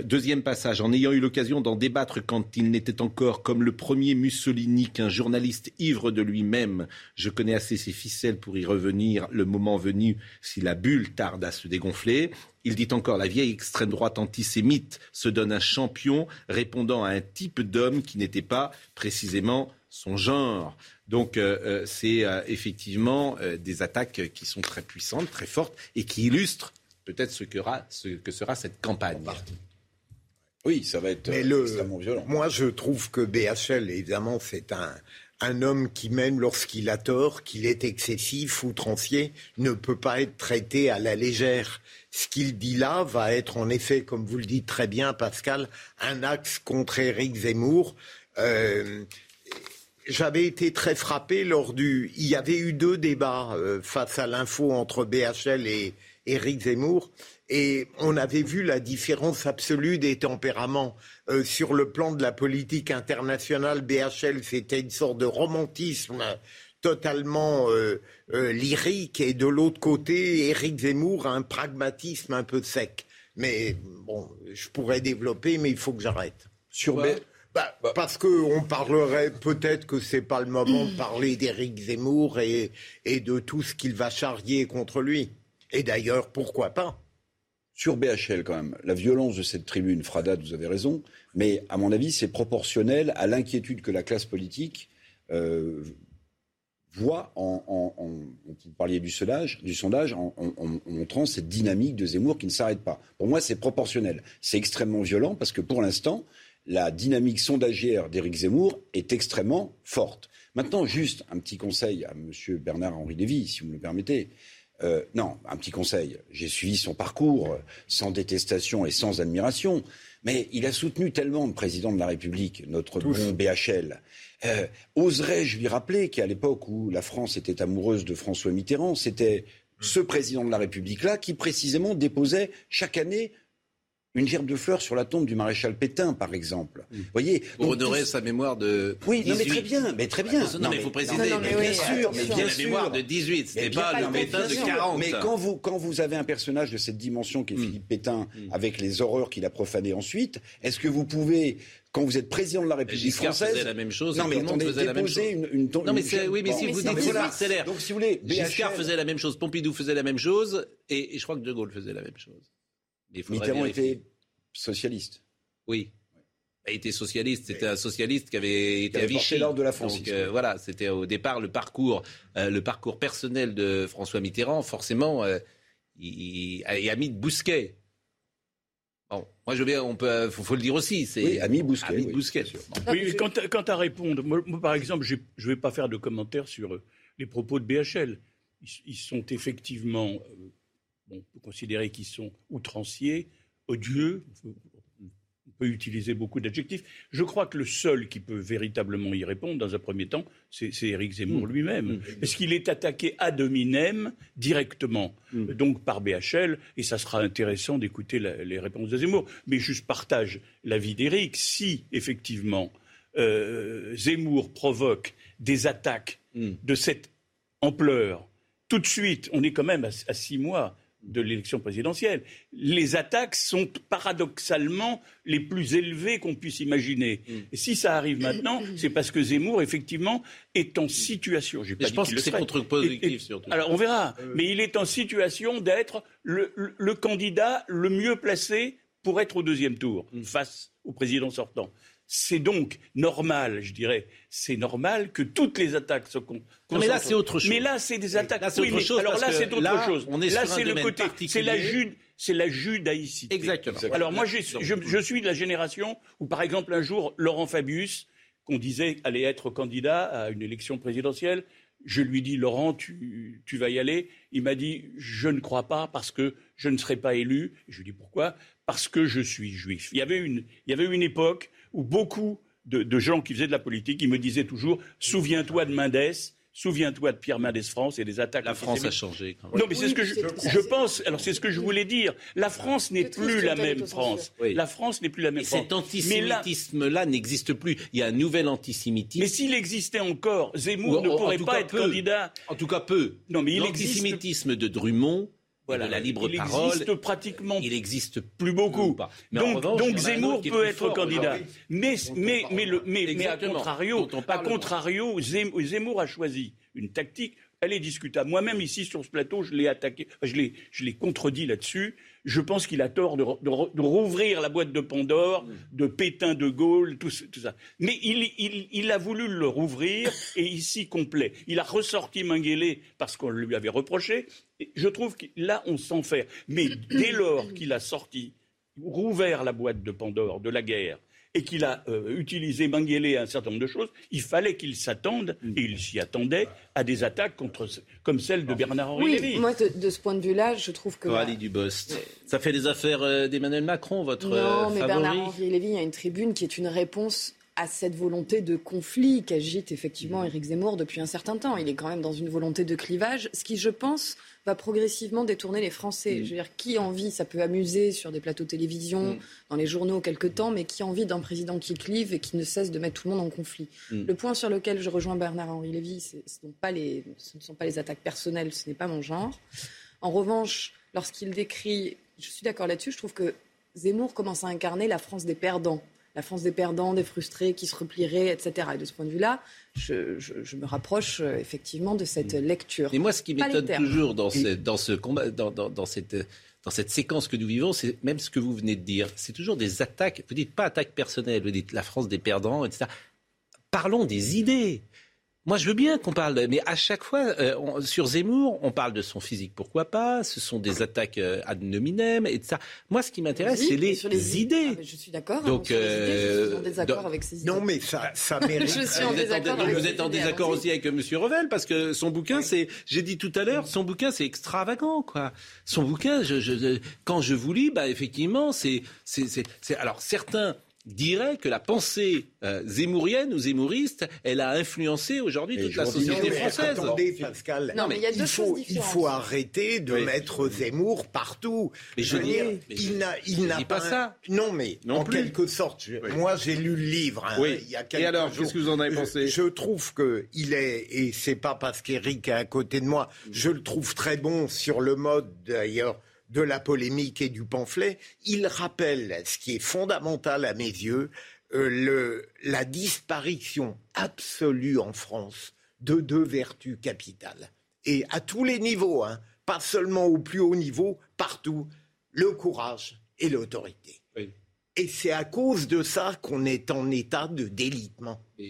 deuxième passage, en ayant eu l'occasion d'en débattre quand il n'était encore comme le premier Mussolini qu'un journaliste ivre de lui-même, je connais assez ses ficelles pour y revenir le moment venu si la bulle tarde à se dégonfler. Il dit encore la vieille extrême droite antisémite se donne un champion répondant à un type d'homme qui n'était pas précisément son genre. Donc euh, euh, c'est euh, effectivement des attaques qui sont très puissantes, très fortes et qui illustrent peut-être ce, ce, que sera cette campagne. Oui, ça va être extrêmement violent. Moi, je trouve que BHL, évidemment, c'est un, un homme qui, même lorsqu'il a tort, qu'il est excessif, outrancier, ne peut pas être traité à la légère. Ce qu'il dit là va être en effet, comme vous le dites très bien, Pascal, un axe contre Éric Zemmour. Euh, j'avais été très frappé lors du. Il y avait eu deux débats euh, face à l'info entre BHL et Éric Zemmour, et on avait vu la différence absolue des tempéraments. Euh, sur le plan de la politique internationale, BHL, c'était une sorte de romantisme totalement euh, lyrique, et de l'autre côté, Éric Zemmour a un pragmatisme un peu sec. Mais bon, je pourrais développer, mais il faut que j'arrête. Sur, bah, bah, parce qu'on parlerait peut-être que c'est pas le moment de parler d'Éric Zemmour et, et de tout ce qu'il va charrier contre lui. Et d'ailleurs, pourquoi pas? Sur BHL, quand même, la violence de cette tribune, Fradat, vous avez raison, mais à mon avis, c'est proportionnel à l'inquiétude que la classe politique euh, voit en, en, en, vous parliez du sondage, du sondage en, en, montrant cette dynamique de Zemmour qui ne s'arrête pas. Pour moi, c'est proportionnel. C'est extrêmement violent parce que pour l'instant, la dynamique sondagière d'Éric Zemmour est extrêmement forte. Maintenant, juste un petit conseil à M. Bernard-Henri Lévy, si vous me le permettez. Euh, non, un petit conseil. J'ai suivi son parcours sans détestation et sans admiration, mais il a soutenu tellement le président de la République, notre bon BHL. Euh, oserais-je lui rappeler qu'à l'époque où la France était amoureuse de François Mitterrand, c'était ce président de la République-là qui précisément déposait chaque année une gerbe de fleurs sur la tombe du maréchal Pétain, par exemple. Vous voyez Pour honorer sa mémoire de. Oui, non, mais très bien, mais très bien. Non, mais il faut préciser. bien sûr, mais bien la mémoire de 18, c'était pas le Pétain de 40. Mais quand vous, quand vous avez un personnage de cette dimension qui est hmm. Philippe Pétain, hmm. avec les horreurs qu'il a profanées ensuite, est-ce que vous pouvez quand vous êtes président de la République Giscard française, faisait la même chose. Non, mais attendez, faisait la même chose. Une, une, non, mais oui, mais si vous dites parcellaire. Donc, si vous voulez, Giscard faisait la même chose, Pompidou faisait la même chose, et, je crois que De Gaulle faisait la même chose. Mais Mitterrand était socialiste. Oui. Il était socialiste, c'était un socialiste qui avait été à Vichy. de la France. Donc euh, voilà, c'était au départ le parcours, euh, le parcours personnel de François Mitterrand. Forcément, euh, il, il, a mis de Bousquet. Bon, moi je veux bien, on peut, faut, le dire aussi, c'est oui, ami Bousquet. Ami Bousquet. Oui, quant, à répondre, moi, par exemple, je ne vais pas faire de commentaires sur les propos de BHL. Ils, sont effectivement, bon, on peut considérer qu'ils sont outranciers odieux, on peut utiliser beaucoup d'adjectifs. Je crois que le seul qui peut véritablement y répondre, dans un premier temps, c'est Éric Zemmour mmh. lui-même. Mmh. Parce qu'il est attaqué ad hominem directement, mmh. donc par BHL, et ça sera intéressant d'écouter les réponses de Zemmour. Mais je partage l'avis d'Éric. Si, effectivement, euh, Zemmour provoque des attaques de cette ampleur, tout de suite, on est quand même à six mois de l'élection présidentielle. Les attaques sont paradoxalement les plus élevées qu'on puisse imaginer. Mm. Et si ça arrive maintenant, [COUGHS] c'est parce que Zemmour, effectivement, est en situation. je pense que c'est contre-productif, surtout. Alors, on verra. Euh. Mais il est en situation d'être le, candidat le mieux placé pour être au deuxième tour, mm. face au président sortant. C'est donc normal, je dirais, c'est normal que toutes les attaques se non, mais là, c'est autre chose. Mais là, c'est des attaques. Là, autre chose. Alors là, c'est autre chose. On est là, c'est le côté. C'est la. C'est la judaïcité. Exactement. Alors moi, je, je, suis de la génération où, par exemple, un jour, Laurent Fabius, qu'on disait allait être candidat à une élection présidentielle, je lui dis, Laurent, tu, tu vas y aller. Il m'a dit, je ne crois pas parce que je ne serai pas élu. Je lui dis pourquoi? Parce que je suis juif. Il y avait une, il y avait une époque où beaucoup de, gens qui faisaient de la politique, ils me disaient toujours Souviens-toi de Mendès, Souviens-toi de Pierre Mendès France et des attaques. La France a changé. Non, mais c'est ce que je, pense. Alors c'est ce que je voulais dire. La France n'est plus la même France. La France n'est plus la même France. Cet antisémitisme-là n'existe plus. Il y a un nouvel antisémitisme. Mais s'il existait encore, Zemmour ne pourrait pas être candidat. En tout cas, peu. Non, mais L'antisémitisme de Drummond voilà, la libre il parole. Existe pratiquement. Il existe plus beaucoup. Donc, donc Zemmour peut être candidat. Mais, mais, mais, le, mais, mais à contrario, à contrario Zemmour a choisi une tactique. Elle est discutable. Moi-même, ici, sur ce plateau, je l'ai attaqué, je l'ai, je l'ai contredit là-dessus je pense qu'il a tort de, rouvrir la boîte de Pandore, mm. de Pétain de Gaulle, tout, ça. Mais il, a voulu le rouvrir et ici complet. Il a ressorti Mengele parce qu'on lui avait reproché. Et je trouve que là, on s'en fait. Mais dès lors qu'il a sorti, rouvert la boîte de Pandore de la guerre, et qu'il a euh, utilisé Mengele un certain nombre de choses, il fallait qu'il s'attende, mm. et il s'y attendait, à des attaques contre, comme celle de Bernard-Henri oui, Moi, de, ce point de vue-là, je trouve que... Coralie Dubost. Ça fait des affaires euh, d'Emmanuel Macron, votre Non, euh, mais Bernard-Henri Lévy, a une tribune qui est une réponse à cette volonté de conflit qu'agite effectivement Éric Zemmour depuis un certain temps. Il est quand même dans une volonté de clivage, ce qui, je pense, va progressivement détourner les Français. Mm. Je veux dire, qui envie, ça peut amuser sur des plateaux de télévision, mm. dans les journaux quelque temps, mais qui envie d'un président qui clive et qui ne cesse de mettre tout le monde en conflit. Mm. Le point sur lequel je rejoins Bernard-Henri Lévy, ce, ce ne sont pas les attaques personnelles, ce n'est pas mon genre. En revanche, lorsqu'il décrit, je suis d'accord là-dessus, je trouve que Zemmour commence à incarner la France des perdants la France des perdants, des frustrés qui se replieraient, etc. Et de ce point de vue-là, je, me rapproche euh, effectivement de cette lecture. Et moi, ce qui m'étonne toujours dans, dans ce combat, dans, dans, cette dans cette séquence que nous vivons, c'est même ce que vous venez de dire. C'est toujours des attaques. Vous dites pas attaques personnelles, vous dites la France des perdants, etc. Parlons des idées. Moi, je veux bien qu'on parle, mais à chaque fois, euh, sur Zemmour, on parle de son physique, pourquoi pas Ce sont des attaques euh, ad nominem et ça. Moi, ce qui m'intéresse, c'est les, idées. Ah, je suis d'accord. Donc, euh, [LAUGHS] je suis en désaccord avec ces idées. Non, mais ça, ça mérite. je suis en désaccord. Vous êtes en, vous êtes en désaccord aussi avec M. Revel parce que son bouquin, c'est, j'ai dit tout à l'heure, son bouquin, c'est extravagant, quoi. Son bouquin, je, je, quand je vous lis, bah effectivement, c'est, c'est, c'est, alors certains dirait que la pensée euh, zémourienne ou zémouriste, elle a influencé aujourd'hui toute la société française. Attendez, Pascal, non, mais il, y a deux il, faut, il faut arrêter de mettre Zemmour partout. Mais je, veux dire, il n'a, il n'a pas, ça. Non, mais en quelque sorte, moi j'ai lu le livre hein, il y a quelques Et alors, qu'est-ce que vous en avez pensé Je trouve que il est, et c'est pas parce qu'Éric est à côté de moi, je le trouve très bon sur le mode d'ailleurs de la polémique et du pamphlet, il rappelle ce qui est fondamental à mes yeux, euh, la disparition absolue en France de deux vertus capitales. Et à tous les niveaux, hein, pas seulement au plus haut niveau, partout, le courage et l'autorité. Et c'est à cause de ça qu'on est en état de délitement. Euh,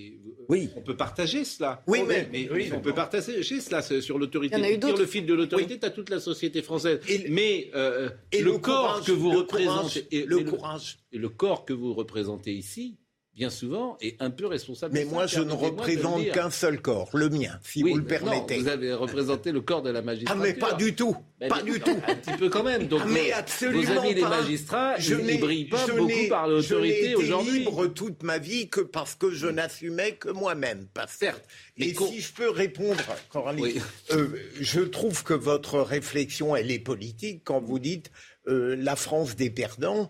oui. On peut partager cela. Oui, mais, on peut partager cela sur l'autorité. Tire le fil de l'autorité, tu as toute la société française. Et, mais euh, et le, corps que vous représentez. et, le, courage. Et le corps que vous représentez ici, bien souvent, est un peu responsable. Mais moi, je ne représente qu'un seul corps, le mien, si vous le permettez. vous avez représenté le corps de la magistrature. Ah, mais pas du tout. pas du tout. Un petit peu quand même. Donc, mais absolument vos amis les magistrats, je ils ne brillent pas beaucoup par l'autorité aujourd'hui. Je libre toute ma vie que parce que je n'assumais que moi-même. Pas certes. Et si je peux répondre, Coralie, euh, je trouve que votre réflexion, elle est politique quand vous dites euh, la France des perdants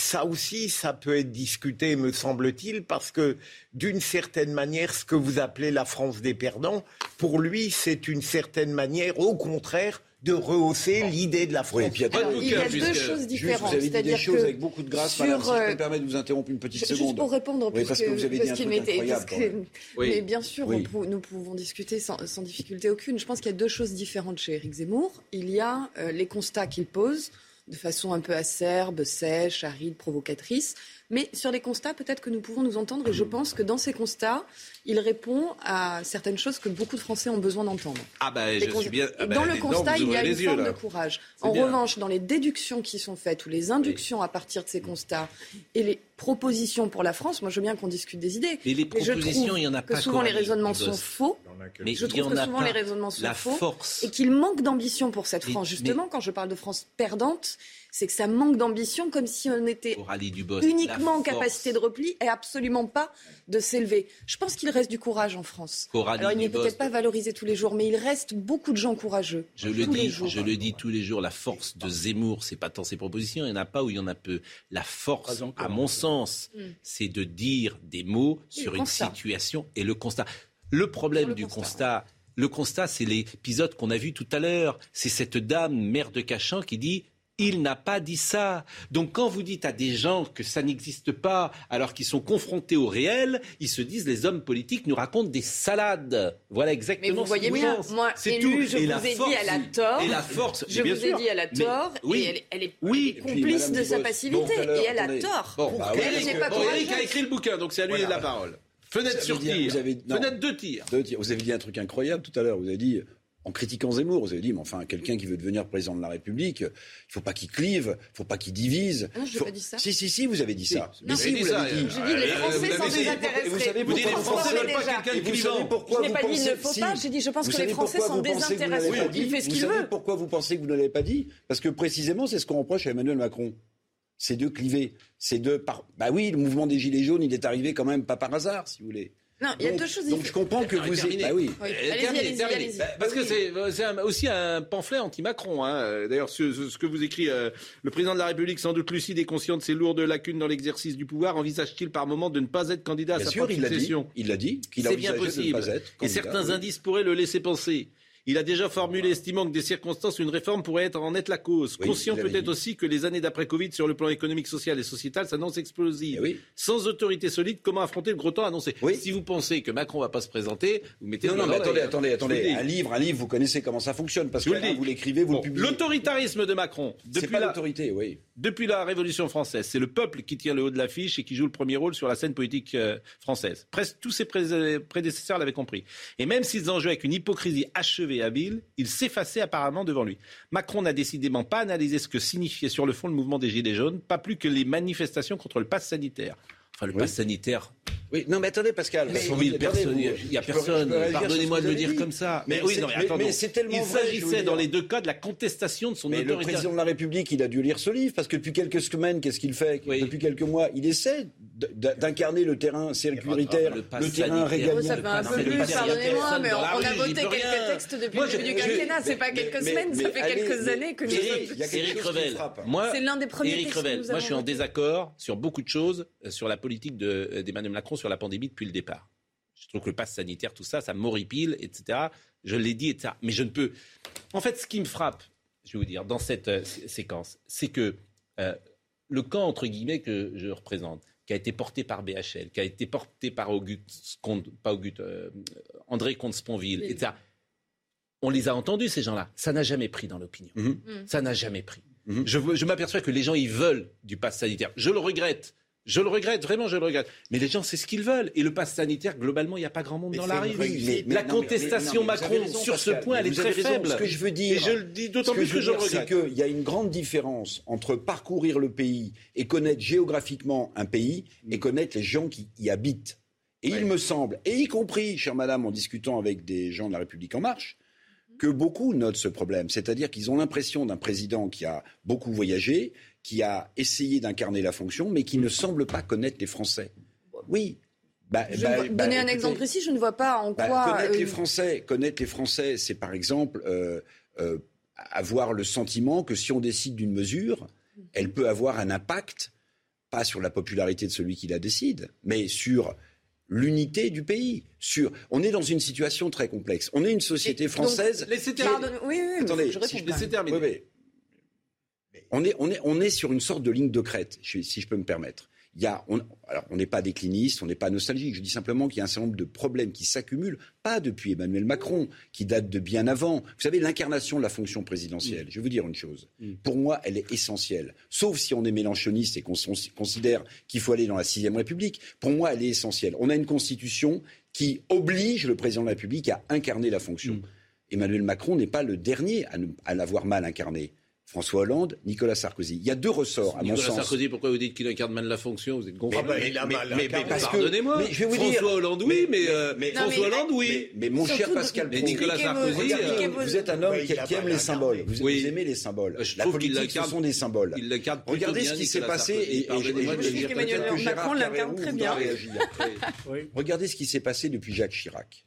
ça aussi, ça peut être discuté, me semble-t-il, parce que d'une certaine manière, ce que vous appelez la France des perdants, pour lui, c'est une certaine manière, au contraire, de rehausser l'idée de la France. il y a, deux choses différentes. Vous avez dit des choses avec beaucoup de grâce, madame, si je me permets de vous interrompre une petite seconde. Juste pour répondre, parce, que, vous avez dit un truc incroyable. [LAUGHS] Mais bien sûr, nous pouvons discuter sans, difficulté aucune. Je pense qu'il y a deux choses différentes chez Éric Zemmour. Il y a euh, les constats qu'il pose de façon un peu acerbe, sèche, aride, provocatrice. Mais sur les constats, peut-être que nous pouvons nous entendre. Et je pense que dans ces constats, il répond à certaines choses que beaucoup de Français ont besoin d'entendre. Ah bah, je suis bien... Ah bah, dans le constat, il y a une forme de courage. En revanche, dans les déductions qui sont faites ou les inductions à partir de ces constats et les propositions pour la France, moi je veux bien qu'on discute des idées. Mais les propositions, il y en a pas. Que souvent les raisonnements sont faux. Mais je trouve que souvent les raisonnements sont faux et qu'il manque d'ambition pour cette France. Justement, quand je parle de France perdante, c'est que ça manque d'ambition, comme si on était uniquement en capacité de repli et absolument pas de s'élever. Je pense qu'il reste du courage en France. Alors il n'est peut-être pas valorisé tous les jours, mais il reste beaucoup de gens courageux. Je le dis, je le dis tous les jours. La force de Zemmour, c'est pas tant ses propositions, il n'y en a pas ou il y en a peu. La force, à mon sens, mm. c'est de dire des mots sur une situation et le constat. Le problème du constat le constat, c'est l'épisode qu'on a vu tout à l'heure. C'est cette dame, mère de Cachan, qui dit il n'a pas dit ça. Donc quand vous dites à des gens que ça n'existe pas, alors qu'ils sont confrontés au réel, ils se disent les hommes politiques nous racontent des salades. Voilà exactement. Mais vous voyez bien, moi, élu, je vous ai dit, elle a tort. Et la force, je vous ai dit, elle a tort. oui, et elle, est, oui, complice de sa passivité. et elle a tort. Bon, bah, Eric, a écrit le bouquin, donc c'est à lui la parole. Fenêtre sur tir. Fenêtre de tir. Vous avez dit un truc incroyable tout à l'heure. Vous avez dit en critiquant Zemmour. Vous avez dit, mais enfin, quelqu'un qui veut devenir président de la République, il ne faut pas qu'il clive, il ne faut pas qu'il divise. Ah non, je n'ai pas dit ça. Si, si, si, vous avez dit ça. Mais si, vous l'avez dit. Dit, les Français sont désintéressés. Vous savez pourquoi les Français veulent pas quelqu'un de clivant Je n'ai pas dit, il ne faut pas. J'ai dit, je pense que les Français sont désintéressés. Il fait ce qu'il veut. Vous savez pourquoi vous pensez que vous ne l'avez pas dit Parce que précisément, c'est ce qu'on reproche à Emmanuel Macron c'est de cliver. C'est de par... Bah oui, le mouvement des Gilets jaunes, il est arrivé quand même pas par hasard, si vous voulez. Non, il y a deux choses Donc je comprends que vous... Bah oui. Allez-y. Bah, parce que c'est aussi un pamphlet anti-Macron. Hein. D'ailleurs, ce, que vous écrit euh, le président de la République, sans doute lucide et conscient de ses lourdes lacunes dans l'exercice du pouvoir, envisage-t-il par moment de ne pas être candidat à sa propre succession Il l'a dit, qu'il a bien possible. de ne pas être Et certains indices pourraient le laisser penser. Il a déjà formulé, estimant que des circonstances, une réforme pourrait être en être la cause. Conscient peut-être aussi que les années d'après Covid, sur le plan économique, social et sociétal, s'annoncent explosives. Eh Sans autorité solide, comment affronter le gros temps annoncé? Si vous pensez que Macron ne va pas se présenter, vous mettez. Non, non, mais attendez, attendez, attendez. Un livre, un livre, vous connaissez comment ça fonctionne parce que vous l'écrivez, vous le publiez. L'autoritarisme de Macron. C'est pas l'autorité, oui. Depuis la Révolution française, c'est le peuple qui tire le haut de l'affiche et qui joue le premier rôle sur la scène politique euh, française. Presque tous ses prédécesseurs l'avaient compris. Et même s'ils en jouaient avec une hypocrisie achevée et habile, ils s'effaçaient apparemment devant lui. Macron n'a décidément pas analysé ce que signifiait sur le fond le mouvement des Gilets jaunes, pas plus que les manifestations contre le pass sanitaire. Enfin, le pass sanitaire, oui, non, mais attendez, Pascal. il n'y a personne. Pardonnez-moi de le dire comme ça. Mais, oui, non, mais, attendez. Mais c'est tellement Il s'agissait dans les deux cas de la contestation de son autorité. Le président de la République, il a dû lire ce livre parce que depuis quelques semaines, qu'est-ce qu'il fait? Depuis quelques mois, il essaie d'incarner le terrain sécuritaire, le, terrain régalien. Ça fait un peu plus, pardonnez-moi, mais on a voté quelques textes depuis le début du quinquennat. C'est pas quelques semaines, ça fait quelques années que nous Éric Revel, moi, c'est l'un des premiers Moi, je suis en désaccord sur beaucoup de choses, euh, sur la politique d'Emmanuel Macron sur la pandémie depuis le départ. Je trouve que le pass sanitaire, tout ça, ça m'horripile, etc. Je l'ai dit, etc. Mais je ne peux. En fait, ce qui me frappe, je vais vous dire, dans cette euh, séquence, c'est que euh, le camp, entre guillemets, que je représente, qui a été porté par BHL, qui a été porté par Auguste, pas Auguste, euh, André Comte-Sponville, etc. On les a entendus, ces gens-là. Ça n'a jamais pris dans l'opinion. Mhm. Mm. Ça n'a jamais pris. Mhm. Je, je m'aperçois que les gens, ils veulent du pass sanitaire. Je le regrette Je le regrette, vraiment, je le regrette. Mais les gens, c'est ce qu'ils veulent. Et le pass sanitaire, globalement, il n'y a pas grand monde dans la rue. la contestation Macron sur ce point, elle est très faible. Ce que je veux dire, et je le dis d'autant plus que, je, le regrette. C'est qu'il y a une grande différence entre parcourir le pays et connaître géographiquement un pays et connaître les gens qui y habitent. Et il me semble, et y compris, chère madame, en discutant avec des gens de la République En Marche, que beaucoup notent ce problème. C'est-à-dire qu'ils ont l'impression d'un président qui a beaucoup voyagé, qui a essayé d'incarner la fonction, mais qui ne semble pas connaître les Français. Oui. Bah, je bah, donner bah, un exemple précis, je ne vois pas en quoi. Connaître les euh, Français, connaître les Français, c'est par exemple euh, euh, avoir le sentiment que si on décide d'une mesure, elle peut avoir un impact, pas sur la popularité de celui qui la décide, mais sur l'unité du pays. Sur, on est dans une situation très complexe. On est une société française. laissez terminer. Oui, oui, Attendez, je si laissez terminer. On est, on, est, on est sur une sorte de ligne de crête, si je peux me permettre. Il y a, on, alors, on n'est pas décliniste, on n'est pas nostalgique. Je dis simplement qu'il y a un certain nombre de problèmes qui s'accumulent, pas depuis Emmanuel Macron, qui date de bien avant. Vous savez, l'incarnation de la fonction présidentielle, mm. je vais vous dire une chose. Mm. Pour moi, elle est essentielle. Sauf si on est mélanchoniste et qu'on considère qu'il faut aller dans la sixième République. Pour moi, elle est essentielle. On a une constitution qui oblige le président de la République à incarner la fonction. Mm. Emmanuel Macron n'est pas le dernier à l'avoir mal incarné. François Hollande, Nicolas Sarkozy. Il y a deux ressorts, à Nicolas mon sens. Sarkozy, pourquoi vous dites qu'il incarne mal la fonction? Vous êtes gonflé. Mais, mais, mais, pardonnez-moi. je vais vous François dire, Hollande, oui, mais, euh, François Hollande, oui. Mais, mon cher Pascal Pro, Nicolas Sarkozy, euh, vous êtes un homme qui, aime les symboles. Vous, aimez les symboles. Je la politique, ce sont des symboles. Regardez ce qui s'est passé, et que Gérard l'incarne très bien. Regardez ce qui s'est passé depuis Jacques Chirac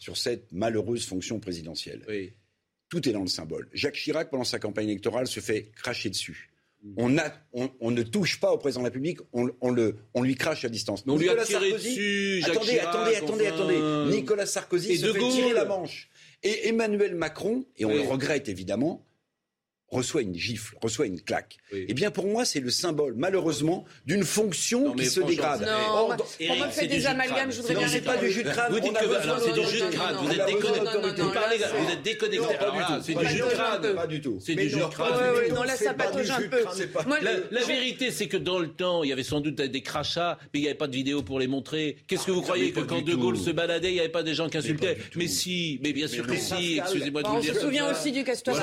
sur cette malheureuse fonction présidentielle. Tout est dans le symbole. Jacques Chirac, pendant sa campagne électorale, se fait cracher dessus. Mm. On, a, on, ne touche pas au président de la République, on, le, lui crache à distance. on lui a tiré dessus, Jacques attendez, Chirac, attendez, attendez, attendez. Nicolas Sarkozy se fait tirer la manche. Et Emmanuel Macron, et on le regrette évidemment, reçoit une gifle, reçoit une claque. Eh bien, pour moi, c'est le symbole, malheureusement, d'une fonction qui se dégrade. Non, on me fait des amalgames, je voudrais bien c'est pas du jus de crâne. Vous dites que c'est du jus de crâne. Vous êtes déconnecté. Vous êtes déconnecté. C'est du jus de crâne. Pas du tout. C'est du jus de crâne. Non, là, ça patauge un peu. La vérité, c'est que dans le temps, il y avait sans doute des crachats, mais il n'y avait pas de vidéo pour les montrer. Qu'est-ce que vous croyez que quand De Gaulle se baladait, il n'y avait pas des gens qui insultaient Mais si, mais bien sûr que si. Excusez-moi de vous dire. On se souvient aussi du Castor.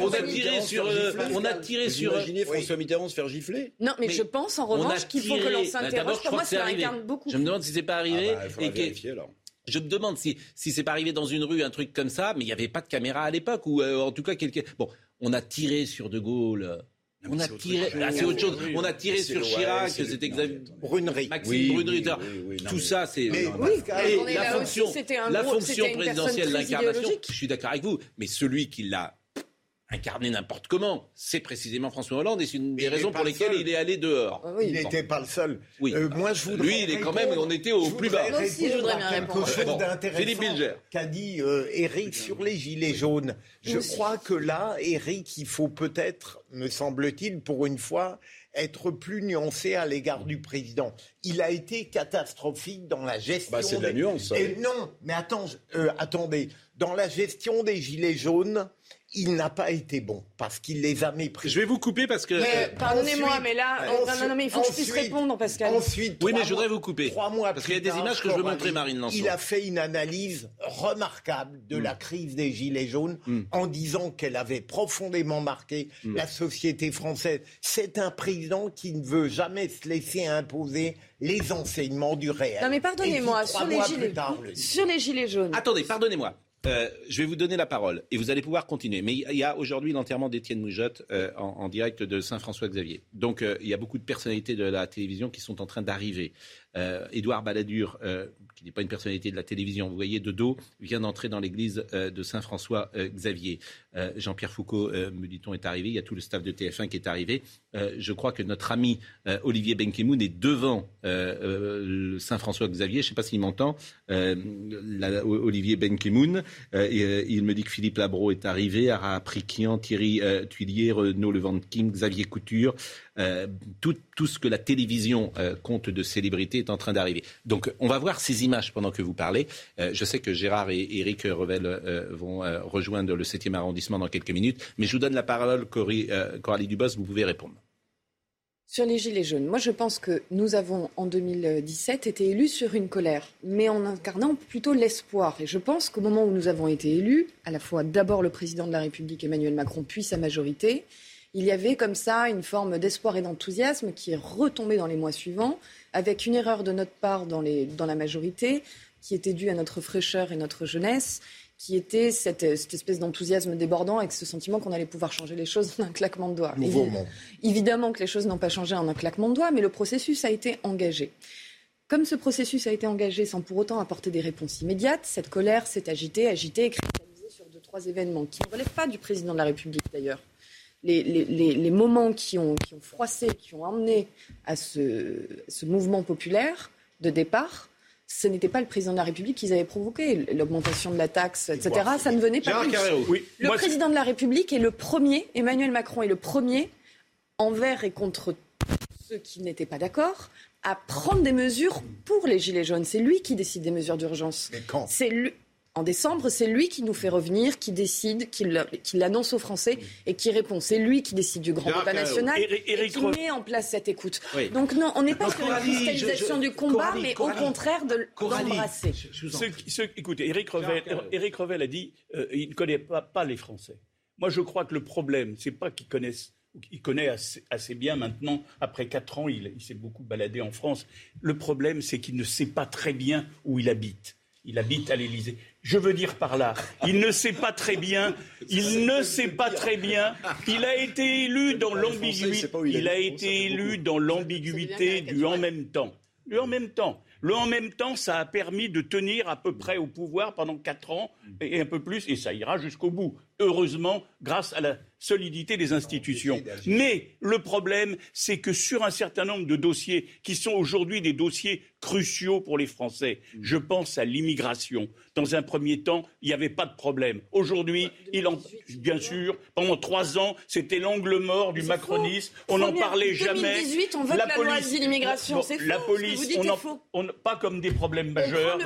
On a tiré sur a tiré sur. Imaginez François Mitterrand se faire gifler Non, mais, je pense en revanche qu'il faut que l'on s'interroge. Pour moi, ça incarne beaucoup. Je me demande si c'est pas arrivé. Ah bah, et que... alors. Je me demande si, si c'est pas arrivé dans une rue, un truc comme ça, mais il n'y avait pas de caméra à l'époque, ou euh, en tout cas quelqu'un. Bon, on a tiré sur De Gaulle. On a tiré, ah, c'est autre chose. On a tiré sur Chirac, c'était Xavier Brunerie. Maxime Brunerie. Tout ça, c'est. Oui, la fonction, la fonction présidentielle, l'incarnation. Je suis d'accord avec vous, mais celui qui l'a incarner n'importe comment. C'est précisément François Hollande et c'est une des raisons pour lesquelles il est allé dehors. Ah il n'était pas le seul. Oui. Euh, moi, je voudrais Lui, il est quand même, on était au plus bas. Moi aussi, je voudrais bien quelque chose d'intéressant qu'a dit euh, Eric sur les gilets jaunes. Je crois que là, Eric, il faut peut-être, me semble-t-il, pour une fois, être plus nuancé à l'égard du président. Il a été catastrophique dans la gestion. Bah, c'est de la nuance. Et non, mais attends, euh, attendez, dans la gestion des gilets jaunes, il n'a pas été bon parce qu'il les a mépris. Je vais vous couper parce que. Mais, pardonnez-moi, mais là, non, non, mais il faut que je puisse répondre, Pascal. Ensuite, oui, mais je voudrais vous couper. Trois mois parce qu'il y a des images que je veux montrer, Marine Lançon. Il a fait une analyse remarquable de la hmm. crise des Gilets jaunes hmm. en disant qu'elle avait profondément marqué hmm. la société française. C'est un président qui ne veut jamais se laisser imposer les enseignements du réel. Non, mais pardonnez-moi, sur les, gilets... sur les Gilets jaunes. Attendez, pardonnez-moi. Euh, je vais vous donner la parole et vous allez pouvoir continuer. Mais il y a aujourd'hui l'enterrement d'Étienne Moujotte euh, en, direct de Saint-François-Xavier. Donc euh, il y a beaucoup de personnalités de la télévision qui sont en train d'arriver. Édouard Balladur, qui n'est pas une personnalité de la télévision, vous voyez, de dos, vient d'entrer dans l'église euh, de Saint-François-Xavier. Euh, Jean-Pierre Foucault, euh, me dit-on, est arrivé. Il y a tout le staff de TF1 qui est arrivé. je crois que notre ami Olivier Benkemoun est devant Saint-François-Xavier. Je ne sais pas s'il m'entend. Olivier Benkemoun. il me dit que Philippe Labro est arrivé, Ara Prikian, Thierry Tuilier, Renaud Levent-Kim, Xavier Couture. Tout, tout, ce que la télévision compte de célébrités est en train d'arriver. Donc on va voir ces images pendant que vous parlez. Euh, je sais que Gérard et Éric Revel euh, vont euh, rejoindre le 7e arrondissement dans quelques minutes, mais je vous donne la parole, Coralie Dubos, vous pouvez répondre. Sur les Gilets jaunes, moi je pense que nous avons en 2017 été élus sur une colère, mais en incarnant plutôt l'espoir. Et je pense qu'au moment où nous avons été élus, à la fois d'abord le président de la République Emmanuel Macron, puis sa majorité, il y avait comme ça une forme d'espoir et d'enthousiasme qui est retombée dans les mois suivants, avec une erreur de notre part dans, les, dans la majorité, qui était due à notre fraîcheur et notre jeunesse, qui était cette, espèce d'enthousiasme débordant avec ce sentiment qu'on allait pouvoir changer les choses [LAUGHS] en un claquement de doigts. Évidemment que les choses n'ont pas changé en un claquement de doigts, mais le processus a été engagé. Comme ce processus a été engagé sans pour autant apporter des réponses immédiates, cette colère s'est agitée, agitée et cristallisée sur deux, trois événements qui ne relèvent pas du président de la République d'ailleurs. Les, moments qui ont, qui ont, froissé, qui ont emmené à ce, ce mouvement populaire de départ, ce n'était pas le président de la République qu'ils avaient provoqué, l'augmentation de la taxe, etc. Ça ne venait pas Oui. Le président de la République est le premier, Emmanuel Macron est le premier, envers et contre ceux qui n'étaient pas d'accord, à prendre des mesures pour les Gilets jaunes. C'est lui qui décide des mesures d'urgence. Mais quand? C'est lui en décembre, c'est lui qui nous fait revenir, qui décide, qui l'annonce aux Français et qui répond. C'est lui qui décide du grand débat national et qui met en place cette écoute. Donc non, on n'est pas sur une cristallisation du combat, mais au contraire de l'embrasser. Écoutez, Éric Revel, a dit euh, il ne connaît pas, les Français. Moi, je crois que le problème, c'est pas qu'ils connaissent il connaît assez, bien maintenant, après quatre ans, il s'est beaucoup baladé en France. Le problème, c'est qu'il ne sait pas très bien où il habite. Il habite à l'Élysée. Je veux dire par là, il ne sait pas très bien, il ne sait pas très bien, il a été élu dans l'ambiguïté, il a été élu dans l'ambiguïté du en même temps. Du en même temps. Le en même temps, ça a permis de tenir à peu près au pouvoir pendant quatre ans et un peu plus, et ça ira jusqu'au bout. Heureusement, grâce à la solidité des institutions. Mais le problème, c'est que sur un certain nombre de dossiers qui sont aujourd'hui des dossiers cruciaux pour les Français, mm. je pense à l'immigration. Dans un premier temps, il n'y avait pas de problème. Aujourd'hui, il en... bien sûr, pendant trois ans, c'était l'angle mort du macronisme. On n'en parlait jamais. 2018, on vote la, police, l'immigration, c'est La police, on, pas comme des problèmes majeurs.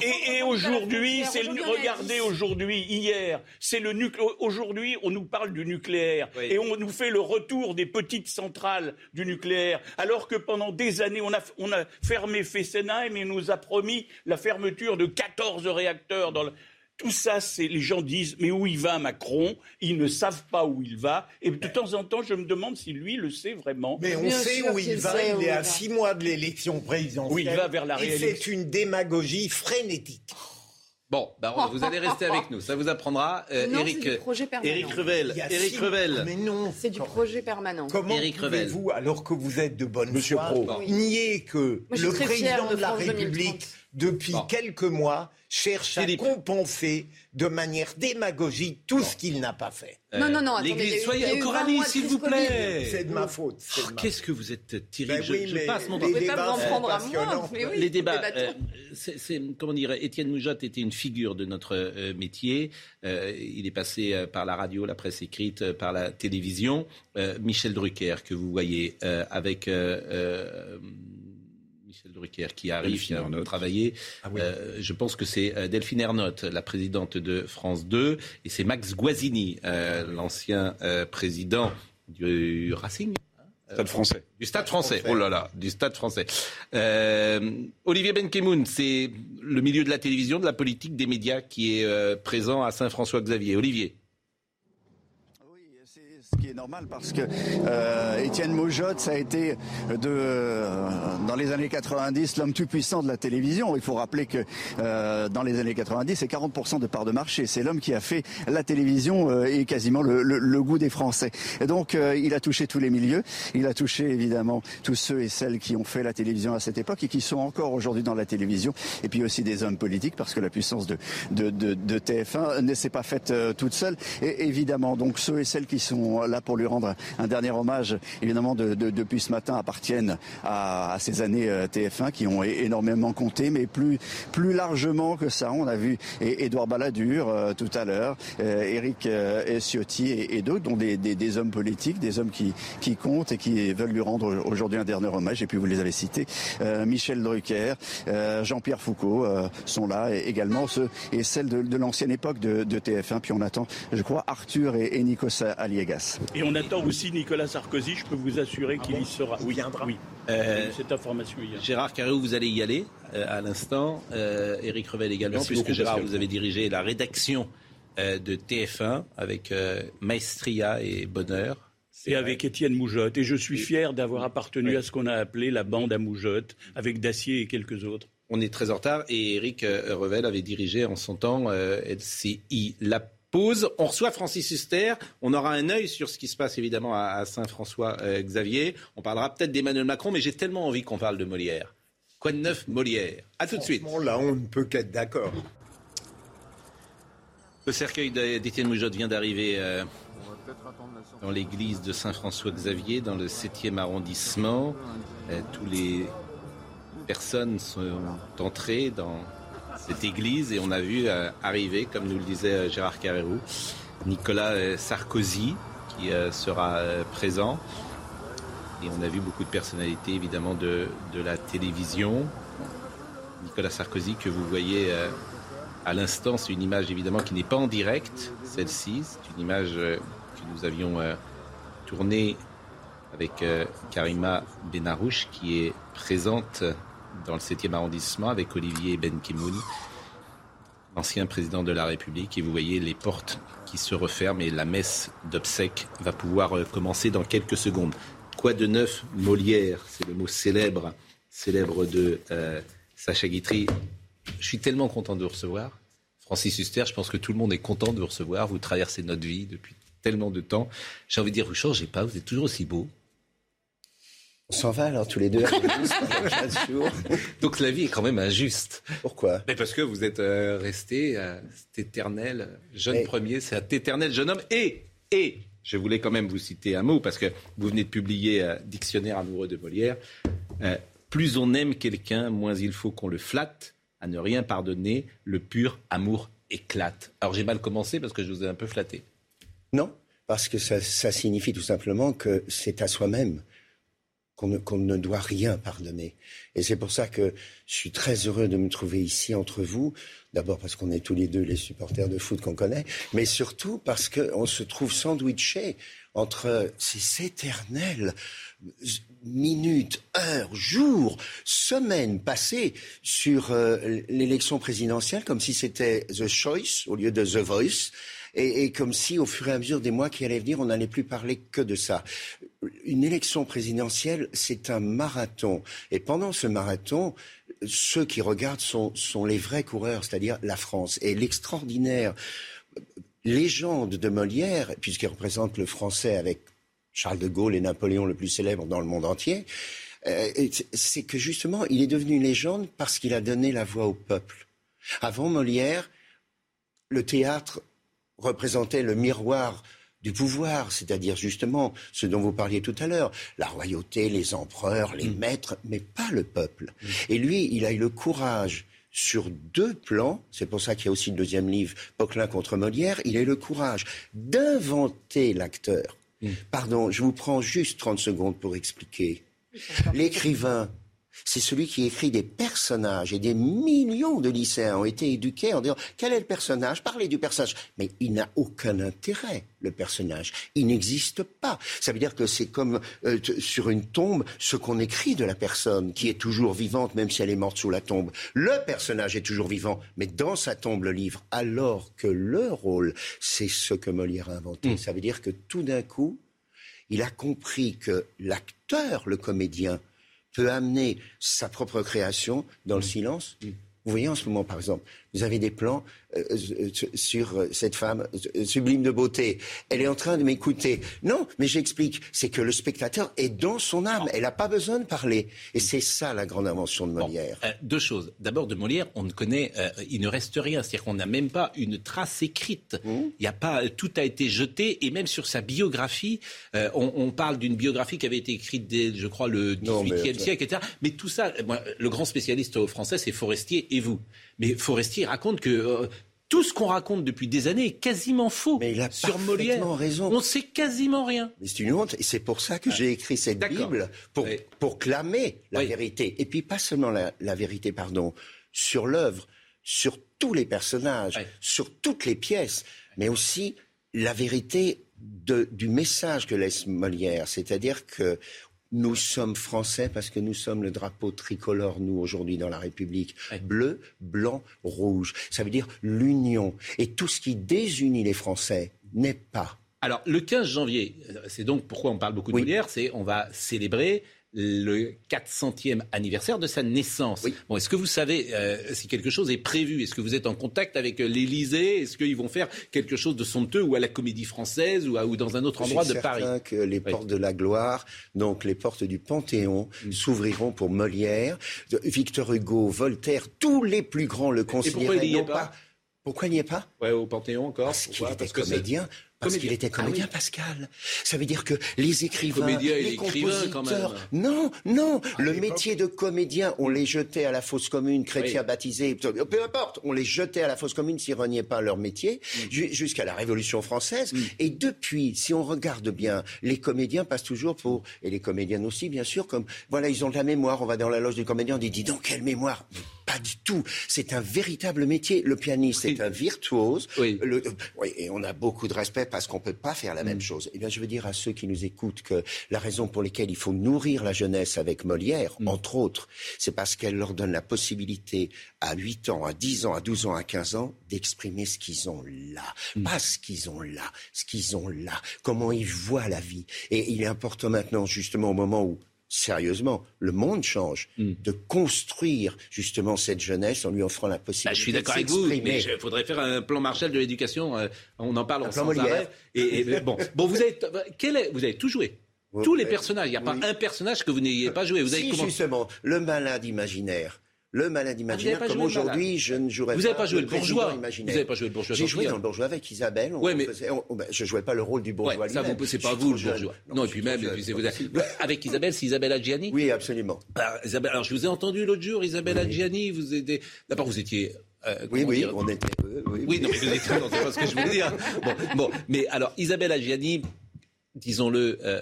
et, et aujourd'hui, c'est regardez aujourd'hui, hier, c'est le Aujourd'hui, on nous parle du nucléaire et on nous fait le retour des petites centrales du nucléaire, alors que pendant des années, on a, on a fermé Fessenheim et nous a promis la fermeture de 14 réacteurs dans le... Tout ça, c'est les gens disent mais où il va Macron? Ils ne savent pas où il va. Et de temps en temps, je me demande si lui le sait vraiment. Mais on sait où il va. Il est à six mois de l'élection présidentielle. Oui, il va vers la réélection. Et c'est une démagogie frénétique. Bon, bah, vous allez rester avec nous. Ça vous apprendra. Euh, Eric, Eric Revel. Eric Revel. Mais non. C'est du projet permanent. Comment pouvez-vous, alors que vous êtes de bonne Monsieur foi, nier que le président de la République, depuis quelques mois, cherche à compenser de manière démagogique tout ce qu'il n'a pas fait. non, non, non, attendez, soyez Coralie, s'il vous plaît. C'est de ma faute. Oh, qu'est-ce que vous êtes terrible. Ben je, passe mon temps. Les débats, prendre à moi, mais oui, les débats. Euh, comment dire, Étienne Moujotte était une figure de notre euh, métier. Euh, il est passé par la radio, la presse écrite, par la télévision. Michel Drucker, que vous voyez avec Michel Drucker qui arrive, qui a travaillé. Ah euh, je pense que c'est euh, Delphine Ernotte, la présidente de France 2, et c'est Max Guazzini, euh, l'ancien président du Racing. Stade français. Du Stade français. Oh là là, du Stade français. Olivier Benkemoun, c'est le milieu de la télévision, de la politique, des médias qui est présent à Saint-François-Xavier. Olivier ce qui est normal parce que euh, Étienne Maujotte, ça a été de, euh, dans les années 90 l'homme tout puissant de la télévision. Il faut rappeler que euh, dans les années 90, c'est 40% de part de marché. C'est l'homme qui a fait la télévision et quasiment le, goût des Français. Et donc il a touché tous les milieux. Il a touché évidemment tous ceux et celles qui ont fait la télévision à cette époque et qui sont encore aujourd'hui dans la télévision. Et puis aussi des hommes politiques parce que la puissance de, de, de TF1 ne s'est pas faite toute seule. Et évidemment, donc ceux et celles qui sont là pour lui rendre un dernier hommage, évidemment, depuis ce matin, appartiennent à, ces années euh, TF1 qui ont énormément compté, mais plus, plus largement que ça, on a vu Édouard Balladur euh, tout à l'heure, Eric euh, Ciotti et, d'autres, dont des, hommes politiques, des hommes qui, qui comptent et qui veulent lui rendre aujourd'hui un dernier hommage. Et puis vous les avez cités, Michel Drucker, Jean-Pierre Foucault sont là également ceux et celles de, l'ancienne époque de, TF1. Puis on attend, je crois, Arthur et, et Nikos Aliegas. Place. Et on attend aussi Nicolas Sarkozy, je peux vous assurer qu'il y sera. Oui, oui. Euh, cette information hier. Gérard Carreau, vous allez y aller euh, à l'instant. Euh, Éric Revel également, Merci puisque beaucoup, Gérard, Pascal. vous avez dirigé la rédaction euh, de TF1 avec euh, maestria et bonheur. Et avec Étienne Moujotte. Et je suis fier d'avoir appartenu à ce qu'on a appelé la bande à Moujotte, avec Dacier et quelques autres. On est très en retard et Éric Revel avait dirigé en son temps euh, LCI. La pause. On reçoit Francis Huster. On aura un œil sur ce qui se passe évidemment à, Saint-François-Xavier. on parlera peut-être d'Emmanuel Macron, mais j'ai tellement envie qu'on parle de Molière. Quoi de neuf, Molière? À tout de suite. Là, on ne peut qu'être d'accord. Le cercueil d'Étienne Moujotte vient d'arriver euh, dans l'église de Saint-François-Xavier, dans le 7e arrondissement. Euh, tous les personnes sont entrées dans cette église et on a vu euh, arriver, comme nous le disait euh, Gérard Carrérou, Nicolas euh, Sarkozy qui sera présent. Et on a vu beaucoup de personnalités évidemment de, de la télévision. Nicolas Sarkozy que vous voyez à l'instant, c'est une image évidemment qui n'est pas en direct, celle-ci. C'est une image que nous avions tournée avec Karima Benarouche qui est présente dans le 7e arrondissement avec Olivier Benkimoun, ancien président de la République. Et vous voyez les portes qui se referment et la messe d'obsèques va pouvoir euh, commencer dans quelques secondes. Quoi de neuf Molière, c'est le mot célèbre, célèbre de euh, Sacha Guitry. Je suis tellement content de vous recevoir. Francis Huster, je pense que tout le monde est content de vous recevoir. Vous traversez notre vie depuis tellement de temps. J'ai envie de dire, vous changez pas, vous êtes toujours aussi beau. On s'en va alors tous les deux. [LAUGHS] Donc la vie est quand même injuste. Pourquoi? Mais Parce que vous êtes euh, resté euh, cet éternel jeune Mais- premier, cet éternel jeune homme. Et, et, je voulais quand même vous citer un mot, parce que vous venez de publier euh, Dictionnaire amoureux de Molière. Euh, plus on aime quelqu'un, moins il faut qu'on le flatte. À ne rien pardonner, le pur amour éclate. Alors j'ai mal commencé parce que je vous ai un peu flatté. Non, parce que ça, ça signifie tout simplement que c'est à soi-même qu'on ne, ne doit rien pardonner. Et c'est pour ça que je suis très heureux de me trouver ici entre vous. D'abord parce qu'on est tous les deux les supporters de foot qu'on connaît, mais surtout parce qu'on se trouve sandwichés entre ces éternels minutes, heures, jours, semaines passées sur euh, l'élection présidentielle comme si c'était The Choice au lieu de The Voice. Et, comme si, au fur et à mesure des mois qui allaient venir, on n'allait plus parler que de ça. Une élection présidentielle, c'est un marathon. Et pendant ce marathon, ceux qui regardent sont, sont les vrais coureurs, c'est-à-dire la France. Et l'extraordinaire légende de Molière, puisqu'il représente le français avec Charles de Gaulle et Napoléon le plus célèbre dans le monde entier, euh, c'est que justement, il est devenu une légende parce qu'il a donné la voix au peuple. Avant Molière, le théâtre représentait le miroir du pouvoir, c'est-à-dire justement ce dont vous parliez tout à l'heure, la royauté, les empereurs, les maîtres, mais pas le peuple. Et lui, il a eu le courage sur deux plans, c'est pour ça qu'il y a aussi le deuxième livre, Poquelin contre Molière, il a eu le courage d'inventer l'acteur. Pardon, je vous prends juste 30 secondes pour expliquer. L'écrivain, c'est celui qui écrit des personnages et des millions de lycéens ont été éduqués en disant quel est le personnage, parlez du personnage. Mais il n'a aucun intérêt, le personnage. Il n'existe pas. Ça veut dire que c'est comme euh, sur une tombe ce qu'on écrit de la personne qui est toujours vivante même si elle est morte sous la tombe. Le personnage est toujours vivant, mais dans sa tombe le livre. Alors que le rôle, c'est ce que Molière a inventé. Ça veut dire que tout d'un coup, il a compris que l'acteur, le comédien, peut amener sa propre création dans le silence. Vous voyez en ce moment, par exemple, vous avez des plans sur euh, cette femme euh, sublime de beauté. Elle est en train de m'écouter. Non, mais j'explique. C'est que le spectateur est dans son âme. Elle n'a pas besoin de parler. Et c'est ça la grande invention de Molière. Euh, deux choses. D'abord, de Molière, on ne connaît, euh, il ne reste rien. C'est-à-dire qu'on n'a même pas une trace écrite. Il y a pas, tout a été jeté. Et même sur sa biographie, euh, on, on parle d'une biographie qui avait été écrite dès, je crois, le Non, mais 18e attends. siècle, etc. Mais tout ça, euh, moi, le grand spécialiste français, c'est Forestier et vous. Mais Forestier raconte que euh, tout ce qu'on raconte depuis des années est quasiment faux sur Molière. raison. On sait quasiment rien. Mais c'est une honte, et c'est pour ça que j'ai écrit cette Bible, pour, pour clamer la vérité. Et puis pas seulement la, la vérité, pardon, sur l'œuvre, sur tous les personnages, sur toutes les pièces, mais aussi la vérité du message que laisse Molière, c'est-à-dire que nous sommes français parce que nous sommes le drapeau tricolore, nous, aujourd'hui, dans la République. Bleu, blanc, rouge. Ça veut dire l'union. Et tout ce qui désunit les Français n'est pas. Alors, le 15 janvier, c'est donc pourquoi on parle beaucoup de Molière, c'est on va célébrer le 400e anniversaire de sa naissance. Bon, est-ce que vous savez euh, si quelque chose est prévu? Est-ce que vous êtes en contact avec euh, l'Élysée? Est-ce qu'ils vont faire quelque chose de somptueux ou à la Comédie Française ou, ou dans un autre endroit de Paris? que les portes de la gloire, donc les portes du Panthéon, mm. s'ouvriront pour Molière, Victor Hugo, Voltaire, tous les plus grands le considèrent non pas? pourquoi il n'y est pas? Ouais, au Panthéon encore? Parce qu'il était comédien. Parce qu'il était ah comédien, Pascal. Ça veut dire que les écrivains, comédien, les compositeurs, quand même. non, non, le métier de comédien, on les jetait à la fosse commune, chrétiens baptisés, peu importe, on les jetait à la fosse commune s'ils reniaient pas leur métier, mm. jusqu'à la Révolution française. Mm. Et depuis, si on regarde bien, les comédiens passent toujours pour, et les comédiennes aussi, bien sûr, comme, voilà, ils ont de la mémoire, on va dans la loge du comédien, on dit, dis donc, quelle mémoire? Pas du tout. C'est un véritable métier. Le pianiste est un virtuose. Oui. Le, oui. Et on a beaucoup de respect parce qu'on ne peut pas faire la même mm. chose. Eh bien, je veux dire à ceux qui nous écoutent que la raison pour laquelle il faut nourrir la jeunesse avec Molière, mm. entre autres, c'est parce qu'elle leur donne la possibilité à 8 ans, à 10 ans, à 12 ans, à 15 ans, d'exprimer ce qu'ils ont là. Mm. Pas ce qu'ils ont là, ce qu'ils ont là. Comment ils voient la vie. Et il est important maintenant, justement, au moment où sérieusement, le monde change, hmm. de construire justement cette jeunesse en lui offrant la possibilité. Bah, je suis d'accord avec vous, mais il faudrait faire un plan Marshall de l'éducation. Euh, on en parle en sans arrêt. Et, bon, bon, vous avez, quel est, vous avez tout joué. Tous les personnages. Il n'y a pas un personnage que vous n'ayez pas joué. Vous avez si, justement, le malade imaginaire le malade ah, imaginaire, comme aujourd'hui, je ne jouerais vous pas. Vous n'avez pas joué le bourgeois Vous n'avez pas joué le bourgeois J'ai joué dans le bourgeois avec Isabelle. Ouais, mais... Ben, je ne jouais pas le rôle du bourgeois. Ouais, ça, c'est pas vous le bourgeois. Non, et puis même, avec Isabelle, c'est Isabelle Adjiani Oui, absolument. Bah, Isabelle, alors, je vous ai entendu l'autre jour, Isabelle Adjiani, vous étiez. D'abord, vous étiez. Euh, oui, oui, on était. oui, oui, non, mais vous étiez. c'est pas ce que je voulais dire. [LAUGHS] Bon, bon, mais alors, Isabelle Adjiani, disons-le, euh,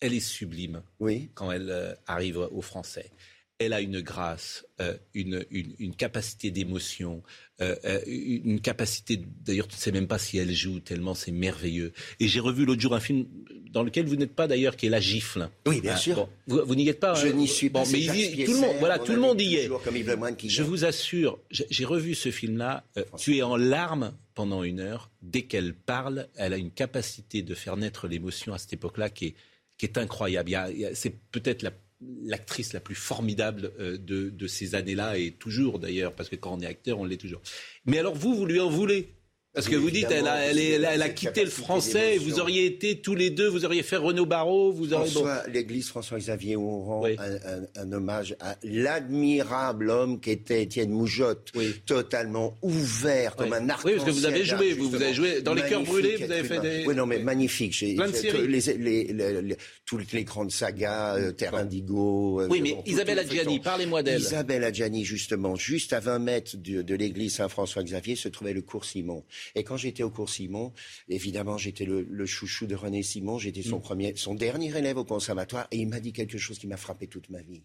elle est sublime. Oui. Quand elle euh, arrive aux Français elle a une grâce, euh, une, une, capacité d'émotion, euh, euh, une capacité, d'ailleurs, tu ne sais même pas si elle joue, tellement c'est merveilleux. Et j'ai revu l'autre jour un film dans lequel vous n'êtes pas d'ailleurs, qui est La Gifle. Oui, bien sûr. vous, n'y êtes pas. Je n'y suis pas. mais tout le monde, voilà, tout le monde y est. Je vous assure, j'ai revu ce film-là. tu es en larmes pendant une heure. Dès qu'elle parle, elle a une capacité de faire naître l'émotion à cette époque-là qui est, qui est incroyable. C'est peut-être la l'actrice la plus formidable euh, de, ces années-là, et toujours d'ailleurs, parce que quand on est acteur, on l'est toujours. Mais alors vous, vous lui en voulez? Parce que vous dites, elle a, elle, a quitté le français, vous auriez été tous les deux, vous auriez fait Renaud Barrault, vous auriez... l'église François-Xavier, on rend un, hommage à l'admirable homme qu'était Étienne Moujotte, totalement ouvert, comme un arc Oui, parce que vous avez joué, vous, avez joué dans Les Cœurs Brûlés, vous avez fait des... Oui, non, mais magnifique. J'ai, Plein de séries. Les, toutes les grandes sagas, euh, Terre Indigo... Euh, oui, mais Isabelle Adjani, parlez-moi d'elle. Isabelle Adjani, justement, juste à 20 mètres de, de l'église Saint-François-Xavier se trouvait le cours Simon. Et quand j'étais au cours Simon, évidemment, j'étais le, chouchou de René Simon. J'étais son mm. premier, son dernier élève au conservatoire. Et il m'a dit quelque chose qui m'a frappé toute ma vie.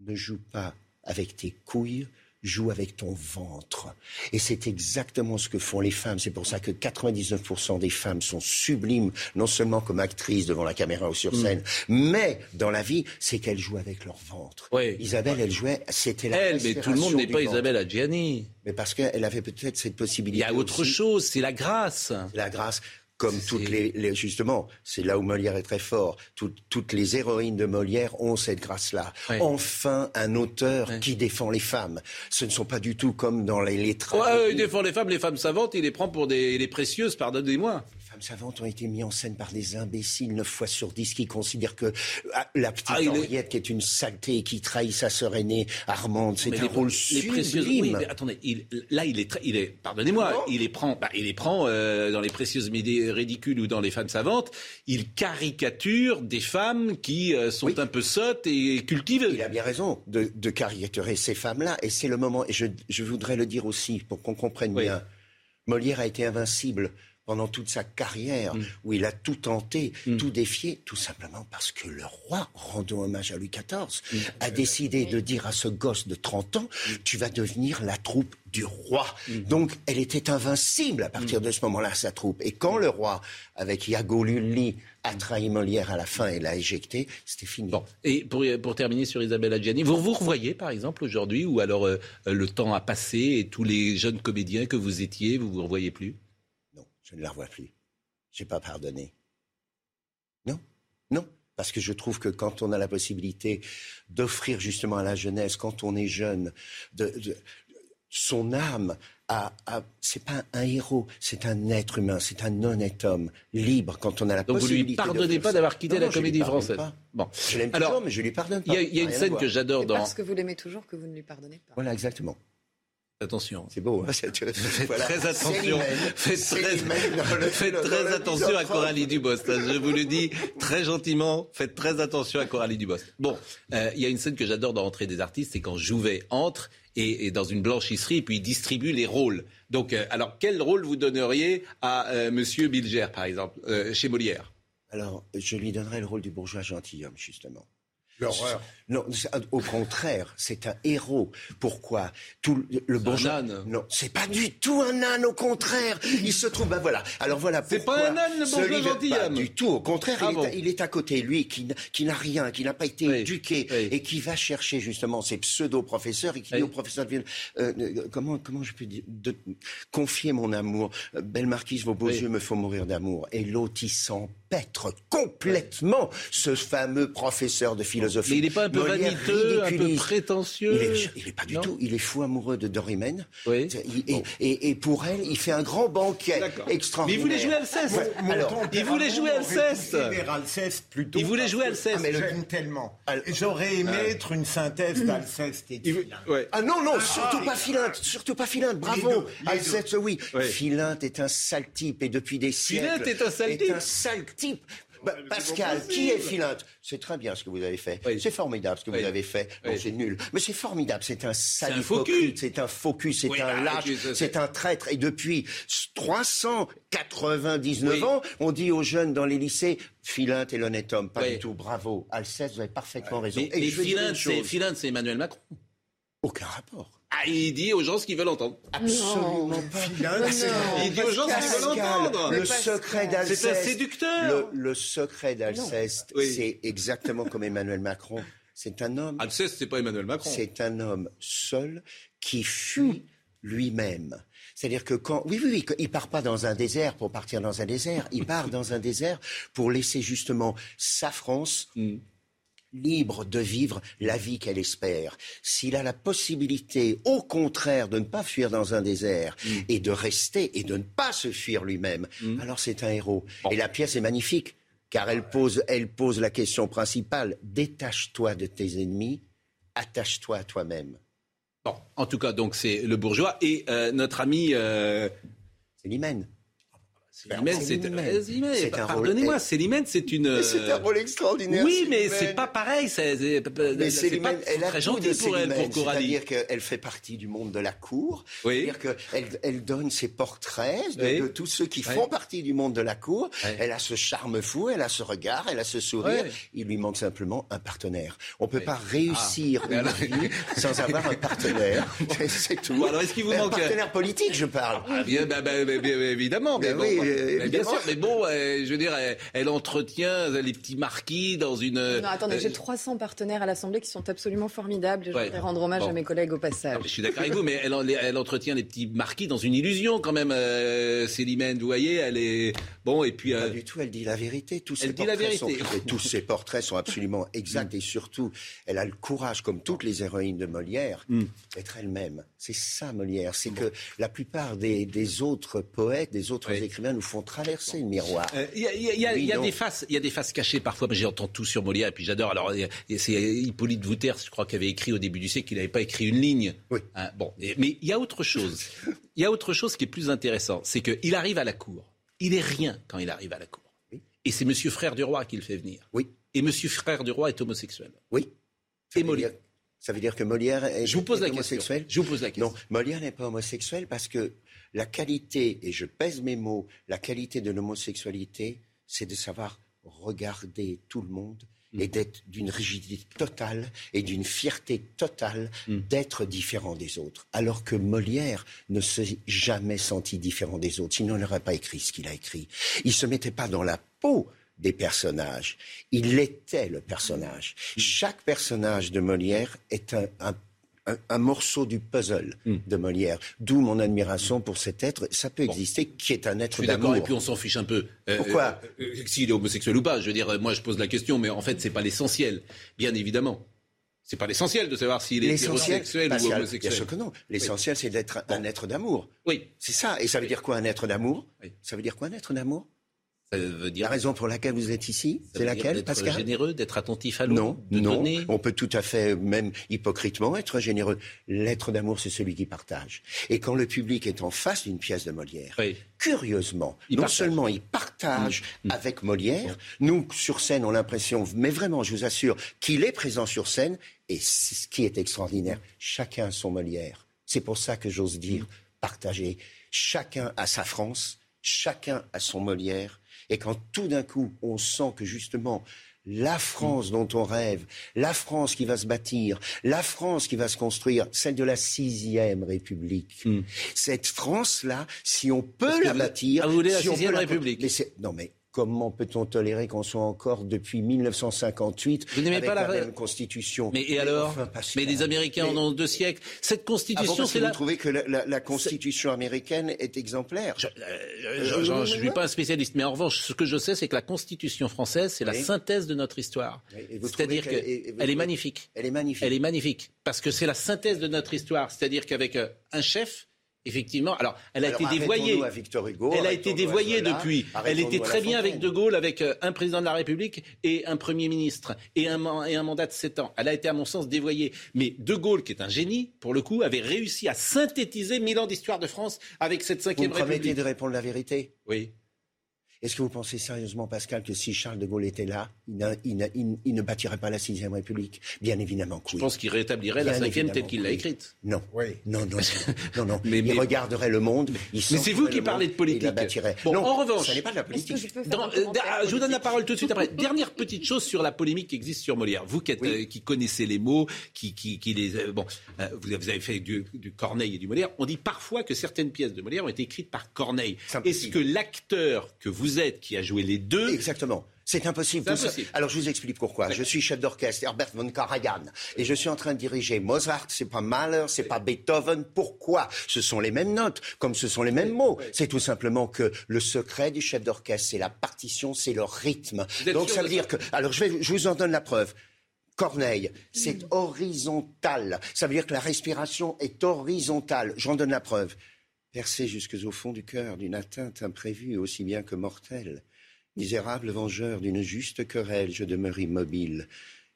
Ne joue pas avec tes couilles, joue avec ton ventre. Et c'est exactement ce que font les femmes. C'est pour ça que 99% des femmes sont sublimes, non seulement comme actrices devant la caméra ou sur mm. scène, mais dans la vie, c'est qu'elles jouent avec leur ventre. Isabelle, elle jouait, c'était la Elle, mais tout le monde n'est pas Isabelle Adjiani. Mais parce qu'elle avait peut-être cette possibilité. Il y a autre chose, c'est la grâce. La grâce comme toutes les, justement, c'est là où Molière est très fort. toutes les héroïnes de Molière ont cette grâce-là. Enfin, un auteur qui défend les femmes. Ce ne sont pas du tout comme dans les lettres. Ouais, il défend les femmes, les femmes savantes, il les prend pour des les précieuses, pardonnez-moi savantes ont été mis en scène par des imbéciles, 9 fois sur 10, qui considèrent que ah, la petite ah, Henriette, qui est une saleté et qui trahit sa sœur aînée, Armande, c'est un rôle sublime. Oui, mais attendez, là, il est, il est pardonnez-moi, il les prend, bah, il les prend euh, dans les précieuses médias ridicules ou dans les femmes savantes, il caricature des femmes qui euh, sont un peu sottes et cultivées. Il a bien raison de, de caricaturer ces femmes-là, et c'est le moment, et je, je, voudrais le dire aussi, pour qu'on comprenne bien, Molière a été invincible pendant toute sa carrière, mm. où il a tout tenté, mm. tout défié, tout simplement parce que le roi, rendant hommage à Louis XIV, mm. a décidé de dire à ce gosse de 30 ans, tu vas devenir la troupe du roi. Donc, elle était invincible à partir de ce moment-là, sa troupe. Et quand le roi, avec Iago Lully, a trahi Molière à la fin et l'a éjecté, c'était fini. Bon. Et pour, pour terminer sur Isabelle Adjani, vous vous revoyez par exemple aujourd'hui, ou alors euh, le temps a passé et tous les jeunes comédiens que vous étiez, vous vous revoyez plus? Je ne la revois plus. Je n'ai pas pardonné. Non, non. Parce que je trouve que quand on a la possibilité d'offrir justement à la jeunesse, quand on est jeune, de, son âme à, à c'est pas un héros, c'est un être humain, c'est un honnête homme, libre quand on a la Donc possibilité. Donc vous lui pardonnez pas d'avoir quitté la comédie française. Bon, je l'aime toujours, mais je lui pardonne pas. Il y, a une scène que j'adore dans. Parce que vous l'aimez toujours que vous ne lui pardonnez pas. Voilà, exactement. Attention. C'est beau. Hein [LAUGHS] faites très attention. Faites très, faites très attention à Coralie Dubos. Je vous le dis très gentiment. Faites très attention à Coralie Dubos. Bon, euh, il y a une scène que j'adore dans Entrée des artistes, c'est quand Jouvet entre et, dans une blanchisserie et puis il distribue les rôles. Donc, euh, alors quel rôle vous donneriez à euh, Monsieur Bilger, par exemple, chez Molière? Alors, je lui donnerais le rôle du bourgeois gentilhomme, justement. L'horreur. Non, au contraire, c'est un héros. Pourquoi Tout le, bon âne. Non, c'est pas du tout un âne. Au contraire, il se trouve. Ben voilà. Alors voilà. C'est pas un âne, le bourgeois gentilhomme. Pas du tout. Au contraire, ah il, est, à côté lui, qui, qui n'a rien, qui n'a pas été éduqué et qui va chercher justement ses pseudo professeurs et qui dit au professeur de euh, euh, comment comment je peux dire de confier mon amour. Belle marquise, vos beaux yeux me font mourir d'amour. Et l'autre, il s'empêtre complètement ce fameux professeur de philosophie. Mais il n'est pas un peu vaniteux, un peu prétentieux. Il n'est pas du tout. Il est fou amoureux de Dorimène. Oui. et, pour elle, il fait un grand banquet extraordinaire. Mais il voulait jouer Alceste. Alors, il voulait jouer Alceste. plutôt. Il voulait jouer Alceste. Ah, mais le tellement. J'aurais aimé ah. être une synthèse d'Alceste et de Ah non, non, surtout pas Philinte. Surtout pas Philinte. Bravo. Alceste, oui. Philinte est un sale type et depuis des siècles. Philinte est un sale type. Bah, Pascal, qui est Philinte C'est très bien ce que vous avez fait. C'est formidable ce que vous avez fait. c'est nul. Mais c'est formidable. C'est un sale C'est un focus. C'est un lâche. C'est un traître. Et depuis 399 ans, on dit aux jeunes dans les lycées, Philinte est l'honnête homme. Pas du tout. Bravo. Alceste, vous avez parfaitement raison. Et, et Philinte, c'est Emmanuel Macron. Aucun rapport. Ah, il dit aux gens ce qu'ils veulent entendre. Absolument pas. Il dit aux gens ce qu'ils veulent entendre. Le secret d'Alceste. C'est un séducteur. Le, secret d'Alceste, c'est exactement comme Emmanuel Macron. C'est un homme. Alceste, c'est pas Emmanuel Macron. C'est un homme seul qui fuit lui-même. C'est-à-dire que quand, oui, oui, oui, il part pas dans un désert pour partir dans un désert. Il part dans un désert pour laisser justement sa France. Mm libre de vivre la vie qu'elle espère, s'il a la possibilité, au contraire, de ne pas fuir dans un désert mm. et de rester et de ne pas se fuir lui-même, mm. alors c'est un héros. Et la pièce est magnifique, car elle pose, elle pose la question principale détache-toi de tes ennemis, attache-toi à toi-même. Bon, en tout cas, donc c'est le bourgeois et euh, notre ami. Euh... C'est l'hymen. Célimène, c'est Pardonnez-moi, Célimène, c'est une. C'est un rôle extraordinaire. Oui, mais c'est pas pareil. C'est pas elle très gentil pour elle, pour Coralie. C'est-à-dire qu'elle fait partie du monde de la cour. Oui. C'est-à-dire qu'elle elle donne ses portraits de, tous ceux qui font partie du monde de la cour. Elle a ce charme fou, elle a ce regard, elle a ce sourire. Il lui manque simplement un partenaire. On peut pas réussir ah. une vie [LAUGHS] sans avoir un partenaire. [LAUGHS] C'est tout. alors, est-ce qu'il vous manque un partenaire politique, je parle. Ah, bien, bah, bah, bah, évidemment. Ben oui, bien sûr, mais bon, je veux dire, elle, entretient les petits marquis dans une. Non, attendez, euh, j'ai 300 partenaires à l'Assemblée qui sont absolument formidables. Je voudrais rendre hommage à mes collègues au passage. je suis d'accord avec vous, mais elle, elle, entretient les petits marquis dans une illusion quand même. Euh, Célimène, vous voyez, elle est bon et puis. Pas euh, du tout, elle dit la vérité. Tous elle dit la vérité. Sont, tous ses portraits sont absolument [LAUGHS] exacts et surtout, elle a le courage, comme toutes les héroïnes de Molière, mm. d'être elle-même. C'est ça Molière, c'est que la plupart des, des, autres poètes, des autres écrivains nous font traverser le miroir. Il y, a des faces, il y a des faces cachées parfois. Mais j'entends tout sur Molière et puis j'adore. Alors c'est Hippolyte Wouters, je crois, qui avait écrit au début du siècle qu'il n'avait pas écrit une ligne. Oui. Hein, bon, mais il y a autre chose. [LAUGHS] Il y a autre chose qui est plus intéressant, c'est qu'il arrive à la cour. Il est rien quand il arrive à la cour. Et c'est Monsieur Frère du Roi qui le fait venir. Oui. Et Monsieur Frère du Roi est homosexuel. Oui. Et Molière. Ça veut dire que Molière est, Je vous pose la homosexuel Je vous pose la question. Non, Molière n'est pas homosexuel parce que La qualité, et je pèse mes mots, la qualité de l'homosexualité, c'est de savoir regarder tout le monde et mm. d'être d'une rigidité totale et d'une fierté totale mm. d'être différent des autres. Alors que Molière ne s'est jamais senti différent des autres, sinon il n'aurait pas écrit ce qu'il a écrit. Il ne se mettait pas dans la peau des personnages. Il était le personnage. Mm. Chaque personnage de Molière est un, un un, morceau du puzzle hmm. de Molière. D'où mon admiration pour cet être. Ça peut exister, qui est un être d'amour. Et puis on s'en fiche un peu. Euh, Pourquoi euh, euh, S'il est homosexuel ou pas. Je veux dire, moi je pose la question, mais en fait c'est pas l'essentiel, bien évidemment. C'est pas l'essentiel de savoir s'il est hétérosexuel ou homosexuel. Bien sûr que non. L'essentiel, c'est d'être un être d'amour. Oui. C'est ça. Et ça veut dire quoi un être d'amour? Ça veut dire quoi un être d'amour? La raison pour laquelle vous êtes ici, c'est laquelle, Pascal? D'être généreux, d'être attentif à l'autre, non, de non. donner. On peut tout à fait, même hypocritement, être généreux. L'être d'amour, c'est celui qui partage. Et quand le public est en face d'une pièce de Molière, curieusement, non seulement il partage mm. Mm. avec Molière, nous sur scène, on a l'impression, mais vraiment, je vous assure, qu'il est présent sur scène. Et ce qui est extraordinaire, chacun son Molière. C'est pour ça que j'ose dire mm. partager. Chacun a sa France, chacun a son Molière et quand tout d'un coup, on sent que justement, la France dont on rêve, la France qui va se bâtir, la France qui va se construire, celle de la sixième République. Hmm. Cette France-là, si on peut la bâtir, vous voulez la sixième République Non, mais Comment peut-on tolérer qu'on soit encore depuis 1958 Vous n'aimez pas la, même constitution? Mais et alors? Mais les Américains en ont deux siècles. Cette constitution, ah c'est la. Vous trouvez que la, constitution américaine est exemplaire Je ne euh, suis pas un spécialiste, mais en revanche, ce que je sais, c'est que la constitution française, c'est la synthèse de notre histoire. C'est-à-dire qu'elle est magnifique. Elle est magnifique. Elle est magnifique parce que c'est la synthèse de notre histoire. C'est-à-dire qu'avec euh, un chef Effectivement. Alors, elle a été dévoyée. elle a été dévoyée depuis. Elle était très bien avec De Gaulle, avec euh, un président de la République et un Premier ministre et un, et un mandat de sept ans. Elle a été, à mon sens, dévoyée. Mais De Gaulle, qui est un génie, pour le coup, avait réussi à synthétiser mille ans d'histoire de France avec cette cinquième République. Vous promettez de répondre la vérité? Oui. Est-ce que vous pensez sérieusement, Pascal, que si Charles de Gaulle était là, il, ne bâtirait pas la sixième République? Bien évidemment que oui. Je pense qu'il rétablirait la cinquième telle qu'il l'a écrite. Non. Oui. Non, non, non, non. [LAUGHS] mais, il regarderait le monde. mais c'est vous qui parlez de politique. Il bâtirait. Bon, non, en revanche, ça n'est pas de la politique. Euh, je vous donne la parole tout de suite après. [LAUGHS] Dernière petite chose sur la polémique qui existe sur Molière. Vous qui, euh, connaissez les mots, qui, les, euh, bon, vous avez fait du, du, Corneille et du Molière. On dit parfois que certaines pièces de Molière ont été écrites par Corneille. Est-ce que l'acteur que vous êtes, qui a joué les deux. Exactement. C'est impossible. Alors je vous explique pourquoi. Je suis chef d'orchestre Herbert von Karajan et je suis en train de diriger Mozart. C'est pas Mahler, c'est pas Beethoven. Pourquoi? Ce sont les mêmes notes, comme ce sont les mêmes mots. C'est tout simplement que le secret du chef d'orchestre, c'est la partition, c'est le rythme. Donc ça veut dire que. Alors je, vais, je vous en donne la preuve. Corneille, c'est horizontal. Ça veut dire que la respiration est horizontale. J'en donne la preuve. Percé jusque au fond du cœur d'une atteinte imprévue aussi bien que mortelle Misérable vengeur d'une juste querelle, je demeure immobile,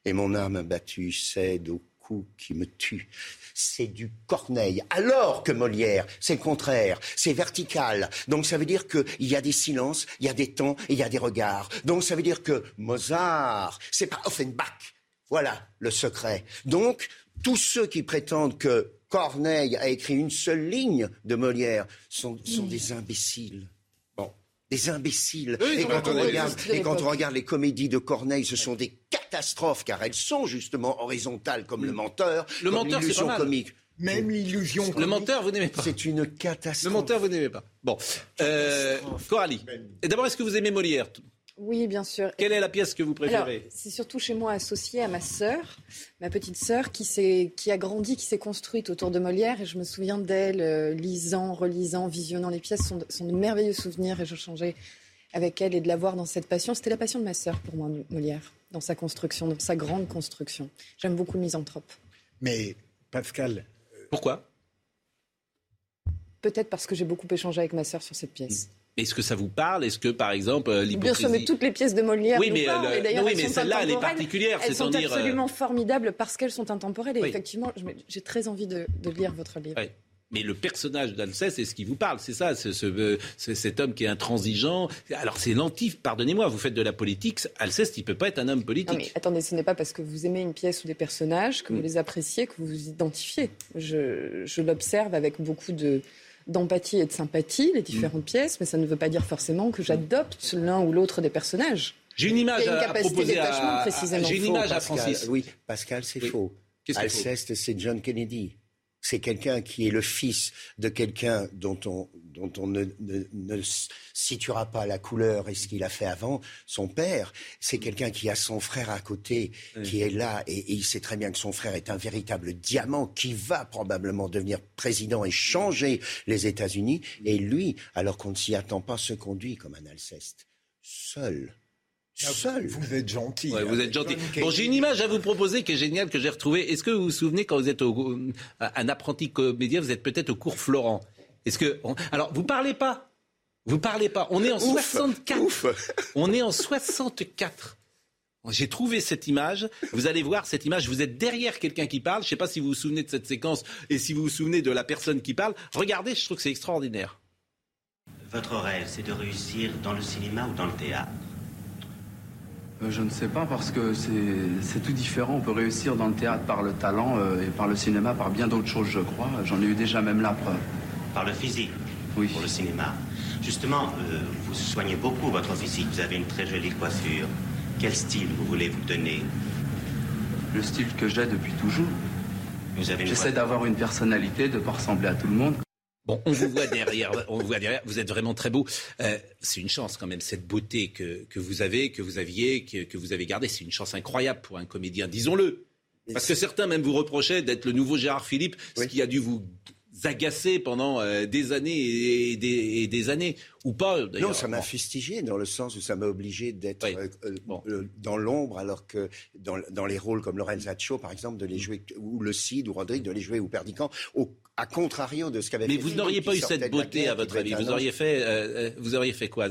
et mon âme abattue cède au coup qui me tue. C'est du Corneille. Alors que Molière, c'est le contraire. C'est vertical. Donc ça veut dire qu'il y a des silences, il y a des temps il y a des regards. Donc ça veut dire que Mozart, c'est pas Offenbach. Voilà le secret. Donc, tous ceux qui prétendent que Corneille a écrit une seule ligne de Molière sont des imbéciles des imbéciles. et, quand on regarde, et quand on regarde les comédies de Corneille, ce sont des catastrophes, car elles sont justement horizontales, comme le menteur, le menteur, l'illusion comique. Même l'illusion. Le menteur, vous n'aimez pas. C'est une catastrophe. Le menteur, vous n'aimez pas. Bon. Euh, Coralie. Et d'abord, est-ce que vous aimez Molière? Oui, bien sûr. Quelle est la pièce que vous préférez C'est surtout chez moi associé à ma sœur, ma petite sœur, qui, qui a grandi, qui s'est construite autour de Molière. Et je me souviens d'elle euh, lisant, relisant, visionnant les pièces. Ce sont, sont, de merveilleux souvenirs et je changeais avec elle et de la voir dans cette passion. C'était la passion de ma sœur pour moi, Molière, dans sa construction, dans sa grande construction. J'aime beaucoup le misanthrope. Mais Pascal. Pourquoi? Peut-être parce que j'ai beaucoup échangé avec ma sœur sur cette pièce. Est-ce que ça vous parle? Est-ce que, par exemple, l'hypocrisie... Bien sûr, mais toutes les pièces de Molière oui, mais, parlent. oui, mais celle-là, elle est particulière. Elles sont euh, absolument formidables parce qu'elles sont intemporelles. Et effectivement, j'ai très envie de, lire votre livre. Mais le personnage d'Alceste, c'est ce qui vous parle, c'est ça, ce, cet homme qui est intransigeant. Alors c'est l'antif, pardonnez-moi, vous faites de la politique, Alceste, il peut pas être un homme politique. Non mais attendez, ce n'est pas parce que vous aimez une pièce ou des personnages que vous mm. les appréciez, que vous vous identifiez. Je, je l'observe avec beaucoup de d'empathie et de sympathie, les différentes mm. pièces, mais ça ne veut pas dire forcément que j'adopte l'un ou l'autre des personnages. J'ai une image à, proposer à, J'ai une image à Francis. Oui, Pascal, c'est faux? Alceste, c'est John Kennedy c'est quelqu'un qui est le fils de quelqu'un dont on, dont on ne, ne, situera pas la couleur et ce qu'il a fait avant, son père. C'est quelqu'un qui a son frère à côté, qui est là, et, il sait très bien que son frère est un véritable diamant qui va probablement devenir président et changer les États-Unis. Et lui, alors qu'on ne s'y attend pas, se conduit comme un Alceste, seul seul. Vous êtes gentil. Ouais, vous êtes gentil. Bon, j'ai une image à vous proposer qui est géniale, que j'ai retrouvée. Est-ce que vous vous souvenez quand vous êtes au, un apprenti comédien, vous êtes peut-être au cours Florent? Est-ce que alors vous parlez pas Vous parlez pas. On est en 64. On est en 64. J'ai trouvé cette image. Vous allez voir cette image. Vous êtes derrière quelqu'un qui parle. Je ne sais pas si vous vous souvenez de cette séquence et si vous vous souvenez de la personne qui parle. Regardez, je trouve que c'est extraordinaire. Votre rêve, c'est de réussir dans le cinéma ou dans le théâtre? euh, je ne sais pas parce que c'est tout différent. On peut réussir dans le théâtre par le talent euh, et par le cinéma par bien d'autres choses, je crois. J'en ai eu déjà même la preuve. Par le physique Oui. Pour le cinéma. Justement, euh, vous soignez beaucoup votre physique. Vous avez une très jolie coiffure. Quel style vous voulez vous donner? Le style que j'ai depuis toujours. J'essaie d'avoir une personnalité, de ne pas ressembler à tout le monde. Bon, on vous voit derrière, on vous voit derrière, vous êtes vraiment très beau. Euh, c'est une chance quand même, cette beauté que, que vous avez, que vous aviez, que, que vous avez gardée. C'est une chance incroyable pour un comédien, disons-le. Parce que certains même vous reprochaient d'être le nouveau Gérard Philippe, ce qui a dû vous agacer pendant euh, des années et des, années, ou pas Non, ça m'a fustigé dans le sens où ça m'a obligé d'être euh, dans l'ombre, alors que dans, dans, les rôles comme Lorenzaccio, par exemple, de les jouer, ou le Cid, ou Rodrigue, de les jouer au Perdican, au à contrario de ce qu'avait Mais vous n'auriez pas eu cette beauté, à votre avis. Vous auriez, fait, euh, euh, vous auriez fait quoi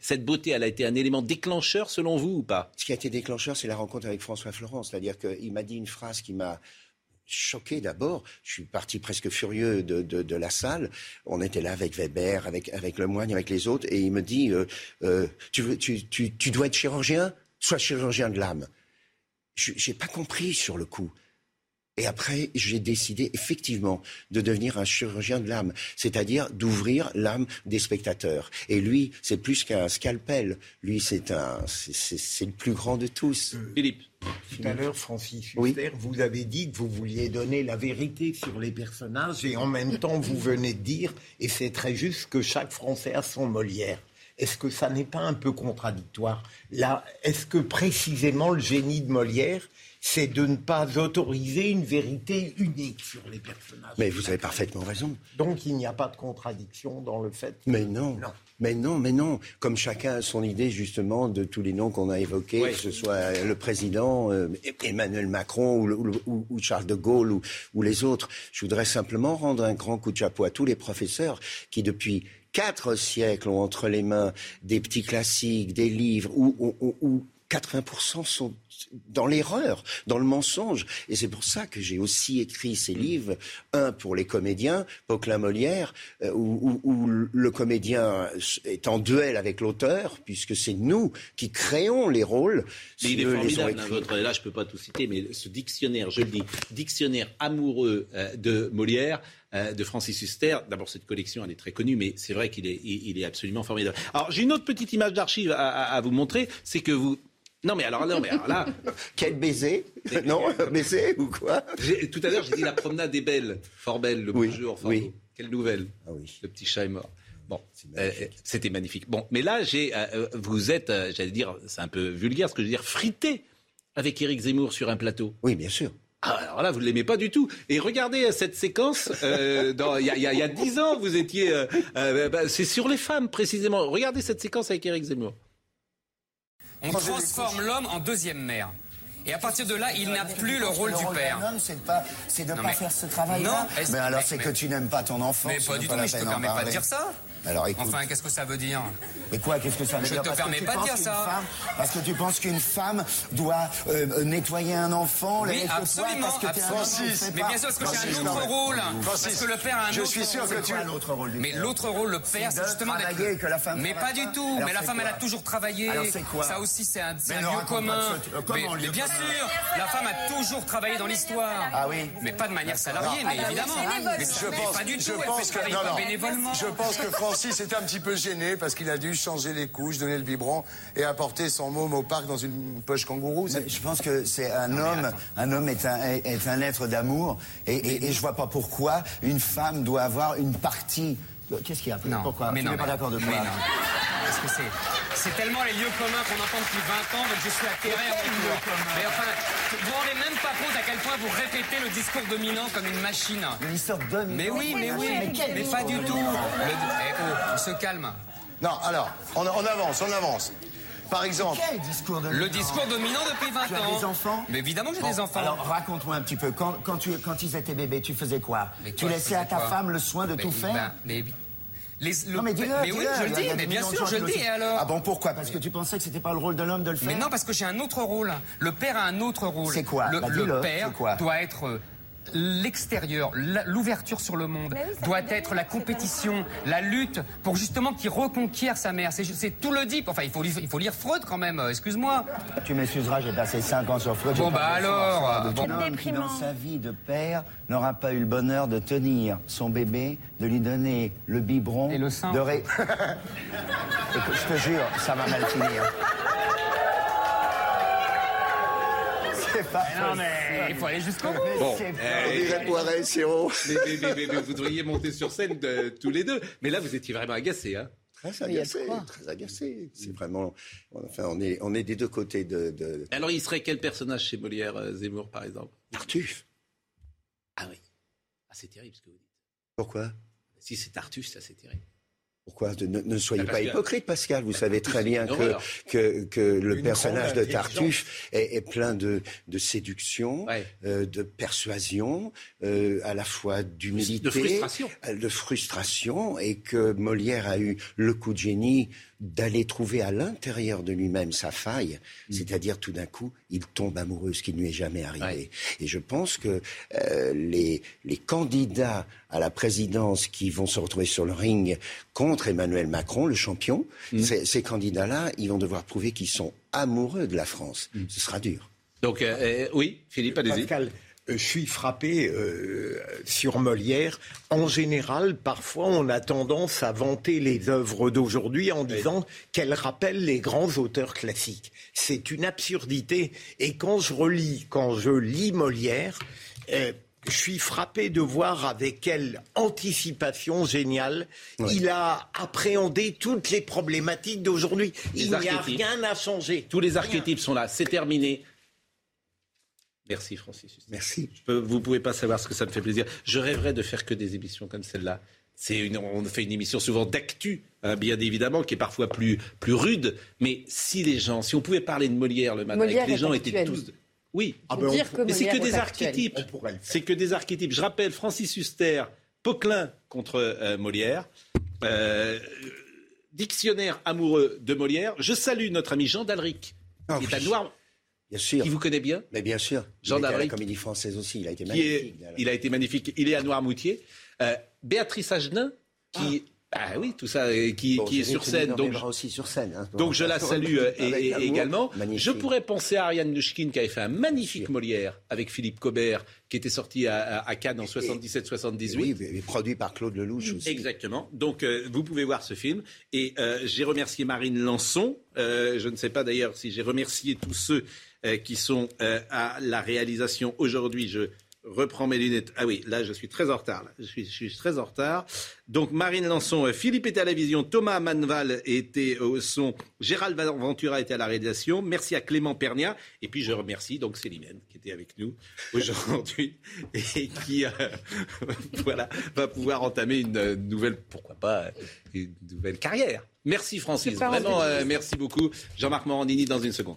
Cette beauté, elle a été un élément déclencheur, selon vous, ou pas Ce qui a été déclencheur, c'est la rencontre avec François Florent. C'est-à-dire qu'il m'a dit une phrase qui m'a choqué d'abord. Je suis parti presque furieux de, de, la salle. On était là avec Weber, avec, avec Lemoigne, avec les autres. Et il me dit euh, tu, tu, tu, tu dois être chirurgien? Sois chirurgien de l'âme. Je n'ai pas compris sur le coup. Et après, j'ai décidé effectivement de devenir un chirurgien de l'âme, c'est-à-dire d'ouvrir l'âme des spectateurs. Et lui, c'est plus qu'un scalpel. Lui, c'est un, c'est le plus grand de tous. Euh, Philippe. Tout à l'heure, Francis Huster, vous avez dit que vous vouliez donner la vérité sur les personnages et en même temps, vous venez de dire, et c'est très juste, que chaque Français a son Molière. Est-ce que ça n'est pas un peu contradictoire? Là, est-ce que précisément le génie de Molière, c'est de ne pas autoriser une vérité unique sur les personnages. Mais vous avez parfaitement raison. Donc il n'y a pas de contradiction dans le fait. Mais non. Mais non, mais non. Comme chacun a son idée justement de tous les noms qu'on a évoqués, que ce soit le président euh, Emmanuel Macron ou, Charles de Gaulle ou, ou les autres. Je voudrais simplement rendre un grand coup de chapeau à tous les professeurs qui depuis quatre siècles ont entre les mains des petits classiques, des livres où, où 80% sont dans l'erreur, dans le mensonge. Et c'est pour ça que j'ai aussi écrit ces livres, un pour les comédiens, Poquelin Molière, euh, où, le comédien est en duel avec l'auteur, puisque c'est nous qui créons les rôles. Mais il est formidable, hein, votre, là je ne peux pas tout citer, mais ce dictionnaire, je le dis, dictionnaire amoureux euh, de Molière, euh, de Francis Huster. D'abord, cette collection, elle est très connue, mais c'est vrai qu'il est, il, est absolument formidable. Alors, j'ai une autre petite image d'archive à vous montrer, c'est que vous non, mais alors, non, mais alors là. [LAUGHS] Quel baiser Non, [LAUGHS] baiser ou quoi Tout à l'heure, j'ai dit la promenade est belle, fort belle, le oui, bonjour, oui. Quelle nouvelle ah oui. Le petit chat est mort. Bon, euh, c'était magnifique. Bon, mais là, j'ai, euh, euh, vous êtes, j'allais dire, c'est un peu vulgaire ce que je veux dire, frité avec Éric Zemmour sur un plateau. Oui, bien sûr. Ah, alors là, vous ne l'aimez pas du tout. Et regardez cette séquence, [LAUGHS] il y, a dix ans, vous étiez... Bah, c'est sur les femmes, précisément. Regardez cette séquence avec Éric Zemmour. On transforme l'homme en deuxième mère. Et à partir de là, il n'a plus le rôle du père. C'est pas, c'est de ne pas faire ce travail-là. Non. Mais alors, c'est que tu n'aimes pas ton enfant. Mais pas du tout. Mais je te permets pas de dire ça. Alors, écoute. Enfin, qu'est-ce que ça veut dire Mais quoi, qu'est-ce que ça veut Je dire te Parce permets pas de dire ça. femme- parce que tu penses qu'une femme doit euh, nettoyer un enfant, Oui, absolument. parce que fait Mais bien sûr, parce que j'ai Francis, un autre non, rôle. mais- Parce que le père a un je autre suis sûr rôle. que tu as l'autre rôle du Mais l'autre rôle, le père, C'est justement d'être- que la femme Mais pas du tout. Alors Mais la femme, elle a toujours travaillé. Alors c'est quoi Ça aussi, c'est un, lieu commun. ça. Euh, mais, lieu mais bien sûr, la femme a toujours travaillé dans l'histoire. Ah oui Mais pas de manière salariée, mais évidemment. Mais, Je mais pense, pas du tout. je pense que, travailler non, non. bénévolement. je pense que Francis était un petit peu gêné parce qu'il a dû changer les couches, donner le biberon et apporter son môme au parc dans une poche kangourou. Mais je pense que c'est un homme, un homme est un, est un être d'amour, et, et, et je vois pas pourquoi une femme doit avoir une partie. Qu'est-ce qu'il y a Non, Pourquoi? mais Tu n'es pas d'accord de mais quoi? Non. Parce que c'est, c'est tellement les lieux communs qu'on entend depuis 20 ans, donc je suis atterré à mon tour. Mais enfin, vous vous rendez même pas compte à quel point vous répétez le discours dominant comme une machine. L'histoire dominant Mais oui, mais oui, Mais pas du tout. Le- eh oh, on se calme. Non, alors, on, on avance, on avance. Par exemple. Quel discours dominant? Le discours dominant depuis 20 Tu as ans. des enfants? Mais évidemment que j'ai Bon, des enfants. Alors raconte-moi un petit peu. Quand, quand, tu, quand ils étaient bébés, tu faisais quoi? Tu laissais à ta femme le soin de tout faire? ben, mais- les- le- Non mais dis-le, mais oui, je le dis, mais bien sûr, je le dis, alors. Ah bon, pourquoi? Parce que tu pensais que c'était pas le rôle de l'homme de le faire? Mais non, parce que j'ai un autre rôle. Le père a un autre rôle. C'est quoi? Le, Bah, le père quoi? doit être euh, l'extérieur, l'ouverture sur le monde, doit être la compétition, la lutte pour justement qu'il reconquiert sa mère. C'est tout le dit. Enfin, il faut, lire- il faut lire Freud quand même, euh, excuse-moi. Tu m'excuseras, j'ai passé 5 ans sur Freud. Bon, bah alors, bon. Un homme qui, dans sa vie de père, n'aura pas eu le bonheur de tenir son bébé, de lui donner le biberon. Et le sein. De ré- [LAUGHS] je te jure, ça va mal finir. C'est pas non, mais il faut aller jusqu'au bout. Bon, euh, pas- dirait Poiret, Siro. Mais, mais, mais, mais, mais vous devriez monter sur scène de- tous les deux. Mais là, vous étiez vraiment agacés. Hein Très agacé, très agacé. C'est vraiment. Enfin, on est, on est des deux côtés de. de... Alors, il serait quel personnage chez Molière, euh, Zemmour, par exemple? Tartuffe. Ah oui. Ah, c'est terrible ce que vous dites. Pourquoi? Si c'est Tartuffe, ça c'est terrible. Pourquoi ne, ne soyez Bah, pas hypocrite, Pascal. Vous savez très bien que, que, que le Une personnage de Tartuffe est, est plein de, de séduction, euh, de persuasion, euh, à la fois d'humilité, De frustration. euh, de frustration, et que Molière a eu le coup de génie d'aller trouver à l'intérieur de lui-même sa faille, Mm. c'est-à-dire tout d'un coup, il tombe amoureux, ce qui ne lui est jamais arrivé. Et je pense que euh, les, les candidats à la présidence qui vont se retrouver sur le ring contre Emmanuel Macron, le champion, Mm. ces, ces candidats-là, ils vont devoir prouver qu'ils sont amoureux de la France. Mm. Ce sera dur. Donc, euh, euh, oui, Philippe, allez-y. Pascal, euh, je suis frappé euh, sur Molière. En général, parfois, on a tendance à vanter les œuvres d'aujourd'hui en disant qu'elles rappellent les grands auteurs classiques. C'est une absurdité. Et quand je relis, quand je lis Molière, euh, je suis frappé de voir avec quelle anticipation géniale il a appréhendé toutes les problématiques d'aujourd'hui. Il n'y a rien à changer. Tous les archétypes sont là. C'est terminé. Merci, Francis. Merci. Je peux- vous pouvez pas savoir ce que ça me fait plaisir. Je rêverais de faire que des émissions comme celle-là. C'est une, on fait une émission souvent d'actu, hein, bien évidemment, qui est parfois plus, plus rude. Mais si les gens, si on pouvait parler de Molière le matin, et Molière que les gens étaient tous. Oui, Ah ben, Dire on- que mais c'est que des archétypes. C'est que des archétypes. Je rappelle Francis Huster, Poquelin contre euh, Molière. Euh, dictionnaire amoureux de Molière. Je salue notre ami Jean Dalric, Ah qui est oui. à Noir, Bien sûr. qui vous connaît bien. Mais bien sûr. Jean il était à la. Comédie Française aussi. Il a été magnifique. est, il a été magnifique. Il est à Noirmoutier. Euh, Béatrice Agenin, qui, ah. oui, tout ça, euh, qui, Bon, qui est sur scène. Donc, aussi sur scène. hein. donc je la salue euh, [LAUGHS] et- et- également. Magnifique. Je pourrais penser à Ariane Nushkin qui avait fait un magnifique Molière avec Philippe Cobert, qui était sorti à, Cannes en 77-78. Oui, mais produit par Claude Lelouch aussi. Exactement. Donc, euh, vous pouvez voir ce film. Et euh, j'ai remercié Marine Lançon. Euh, je ne sais pas d'ailleurs si j'ai remercié tous ceux qui sont euh, à la réalisation aujourd'hui. Je reprends mes lunettes. Ah oui, là, je suis très en retard. là. Je, suis, je suis très en retard. Donc, Marine Lançon, euh, Philippe était à la vision, Thomas Manval était au son, Gérald Ventura était à la réalisation. Merci à Clément Pernia. Et puis, je remercie donc Célimène qui était avec nous aujourd'hui [LAUGHS] et qui, euh, [LAUGHS] voilà, va pouvoir entamer une euh, nouvelle, pourquoi pas, euh, une nouvelle carrière. Merci Francis, vraiment, euh, merci beaucoup. Jean-Marc Morandini dans une seconde.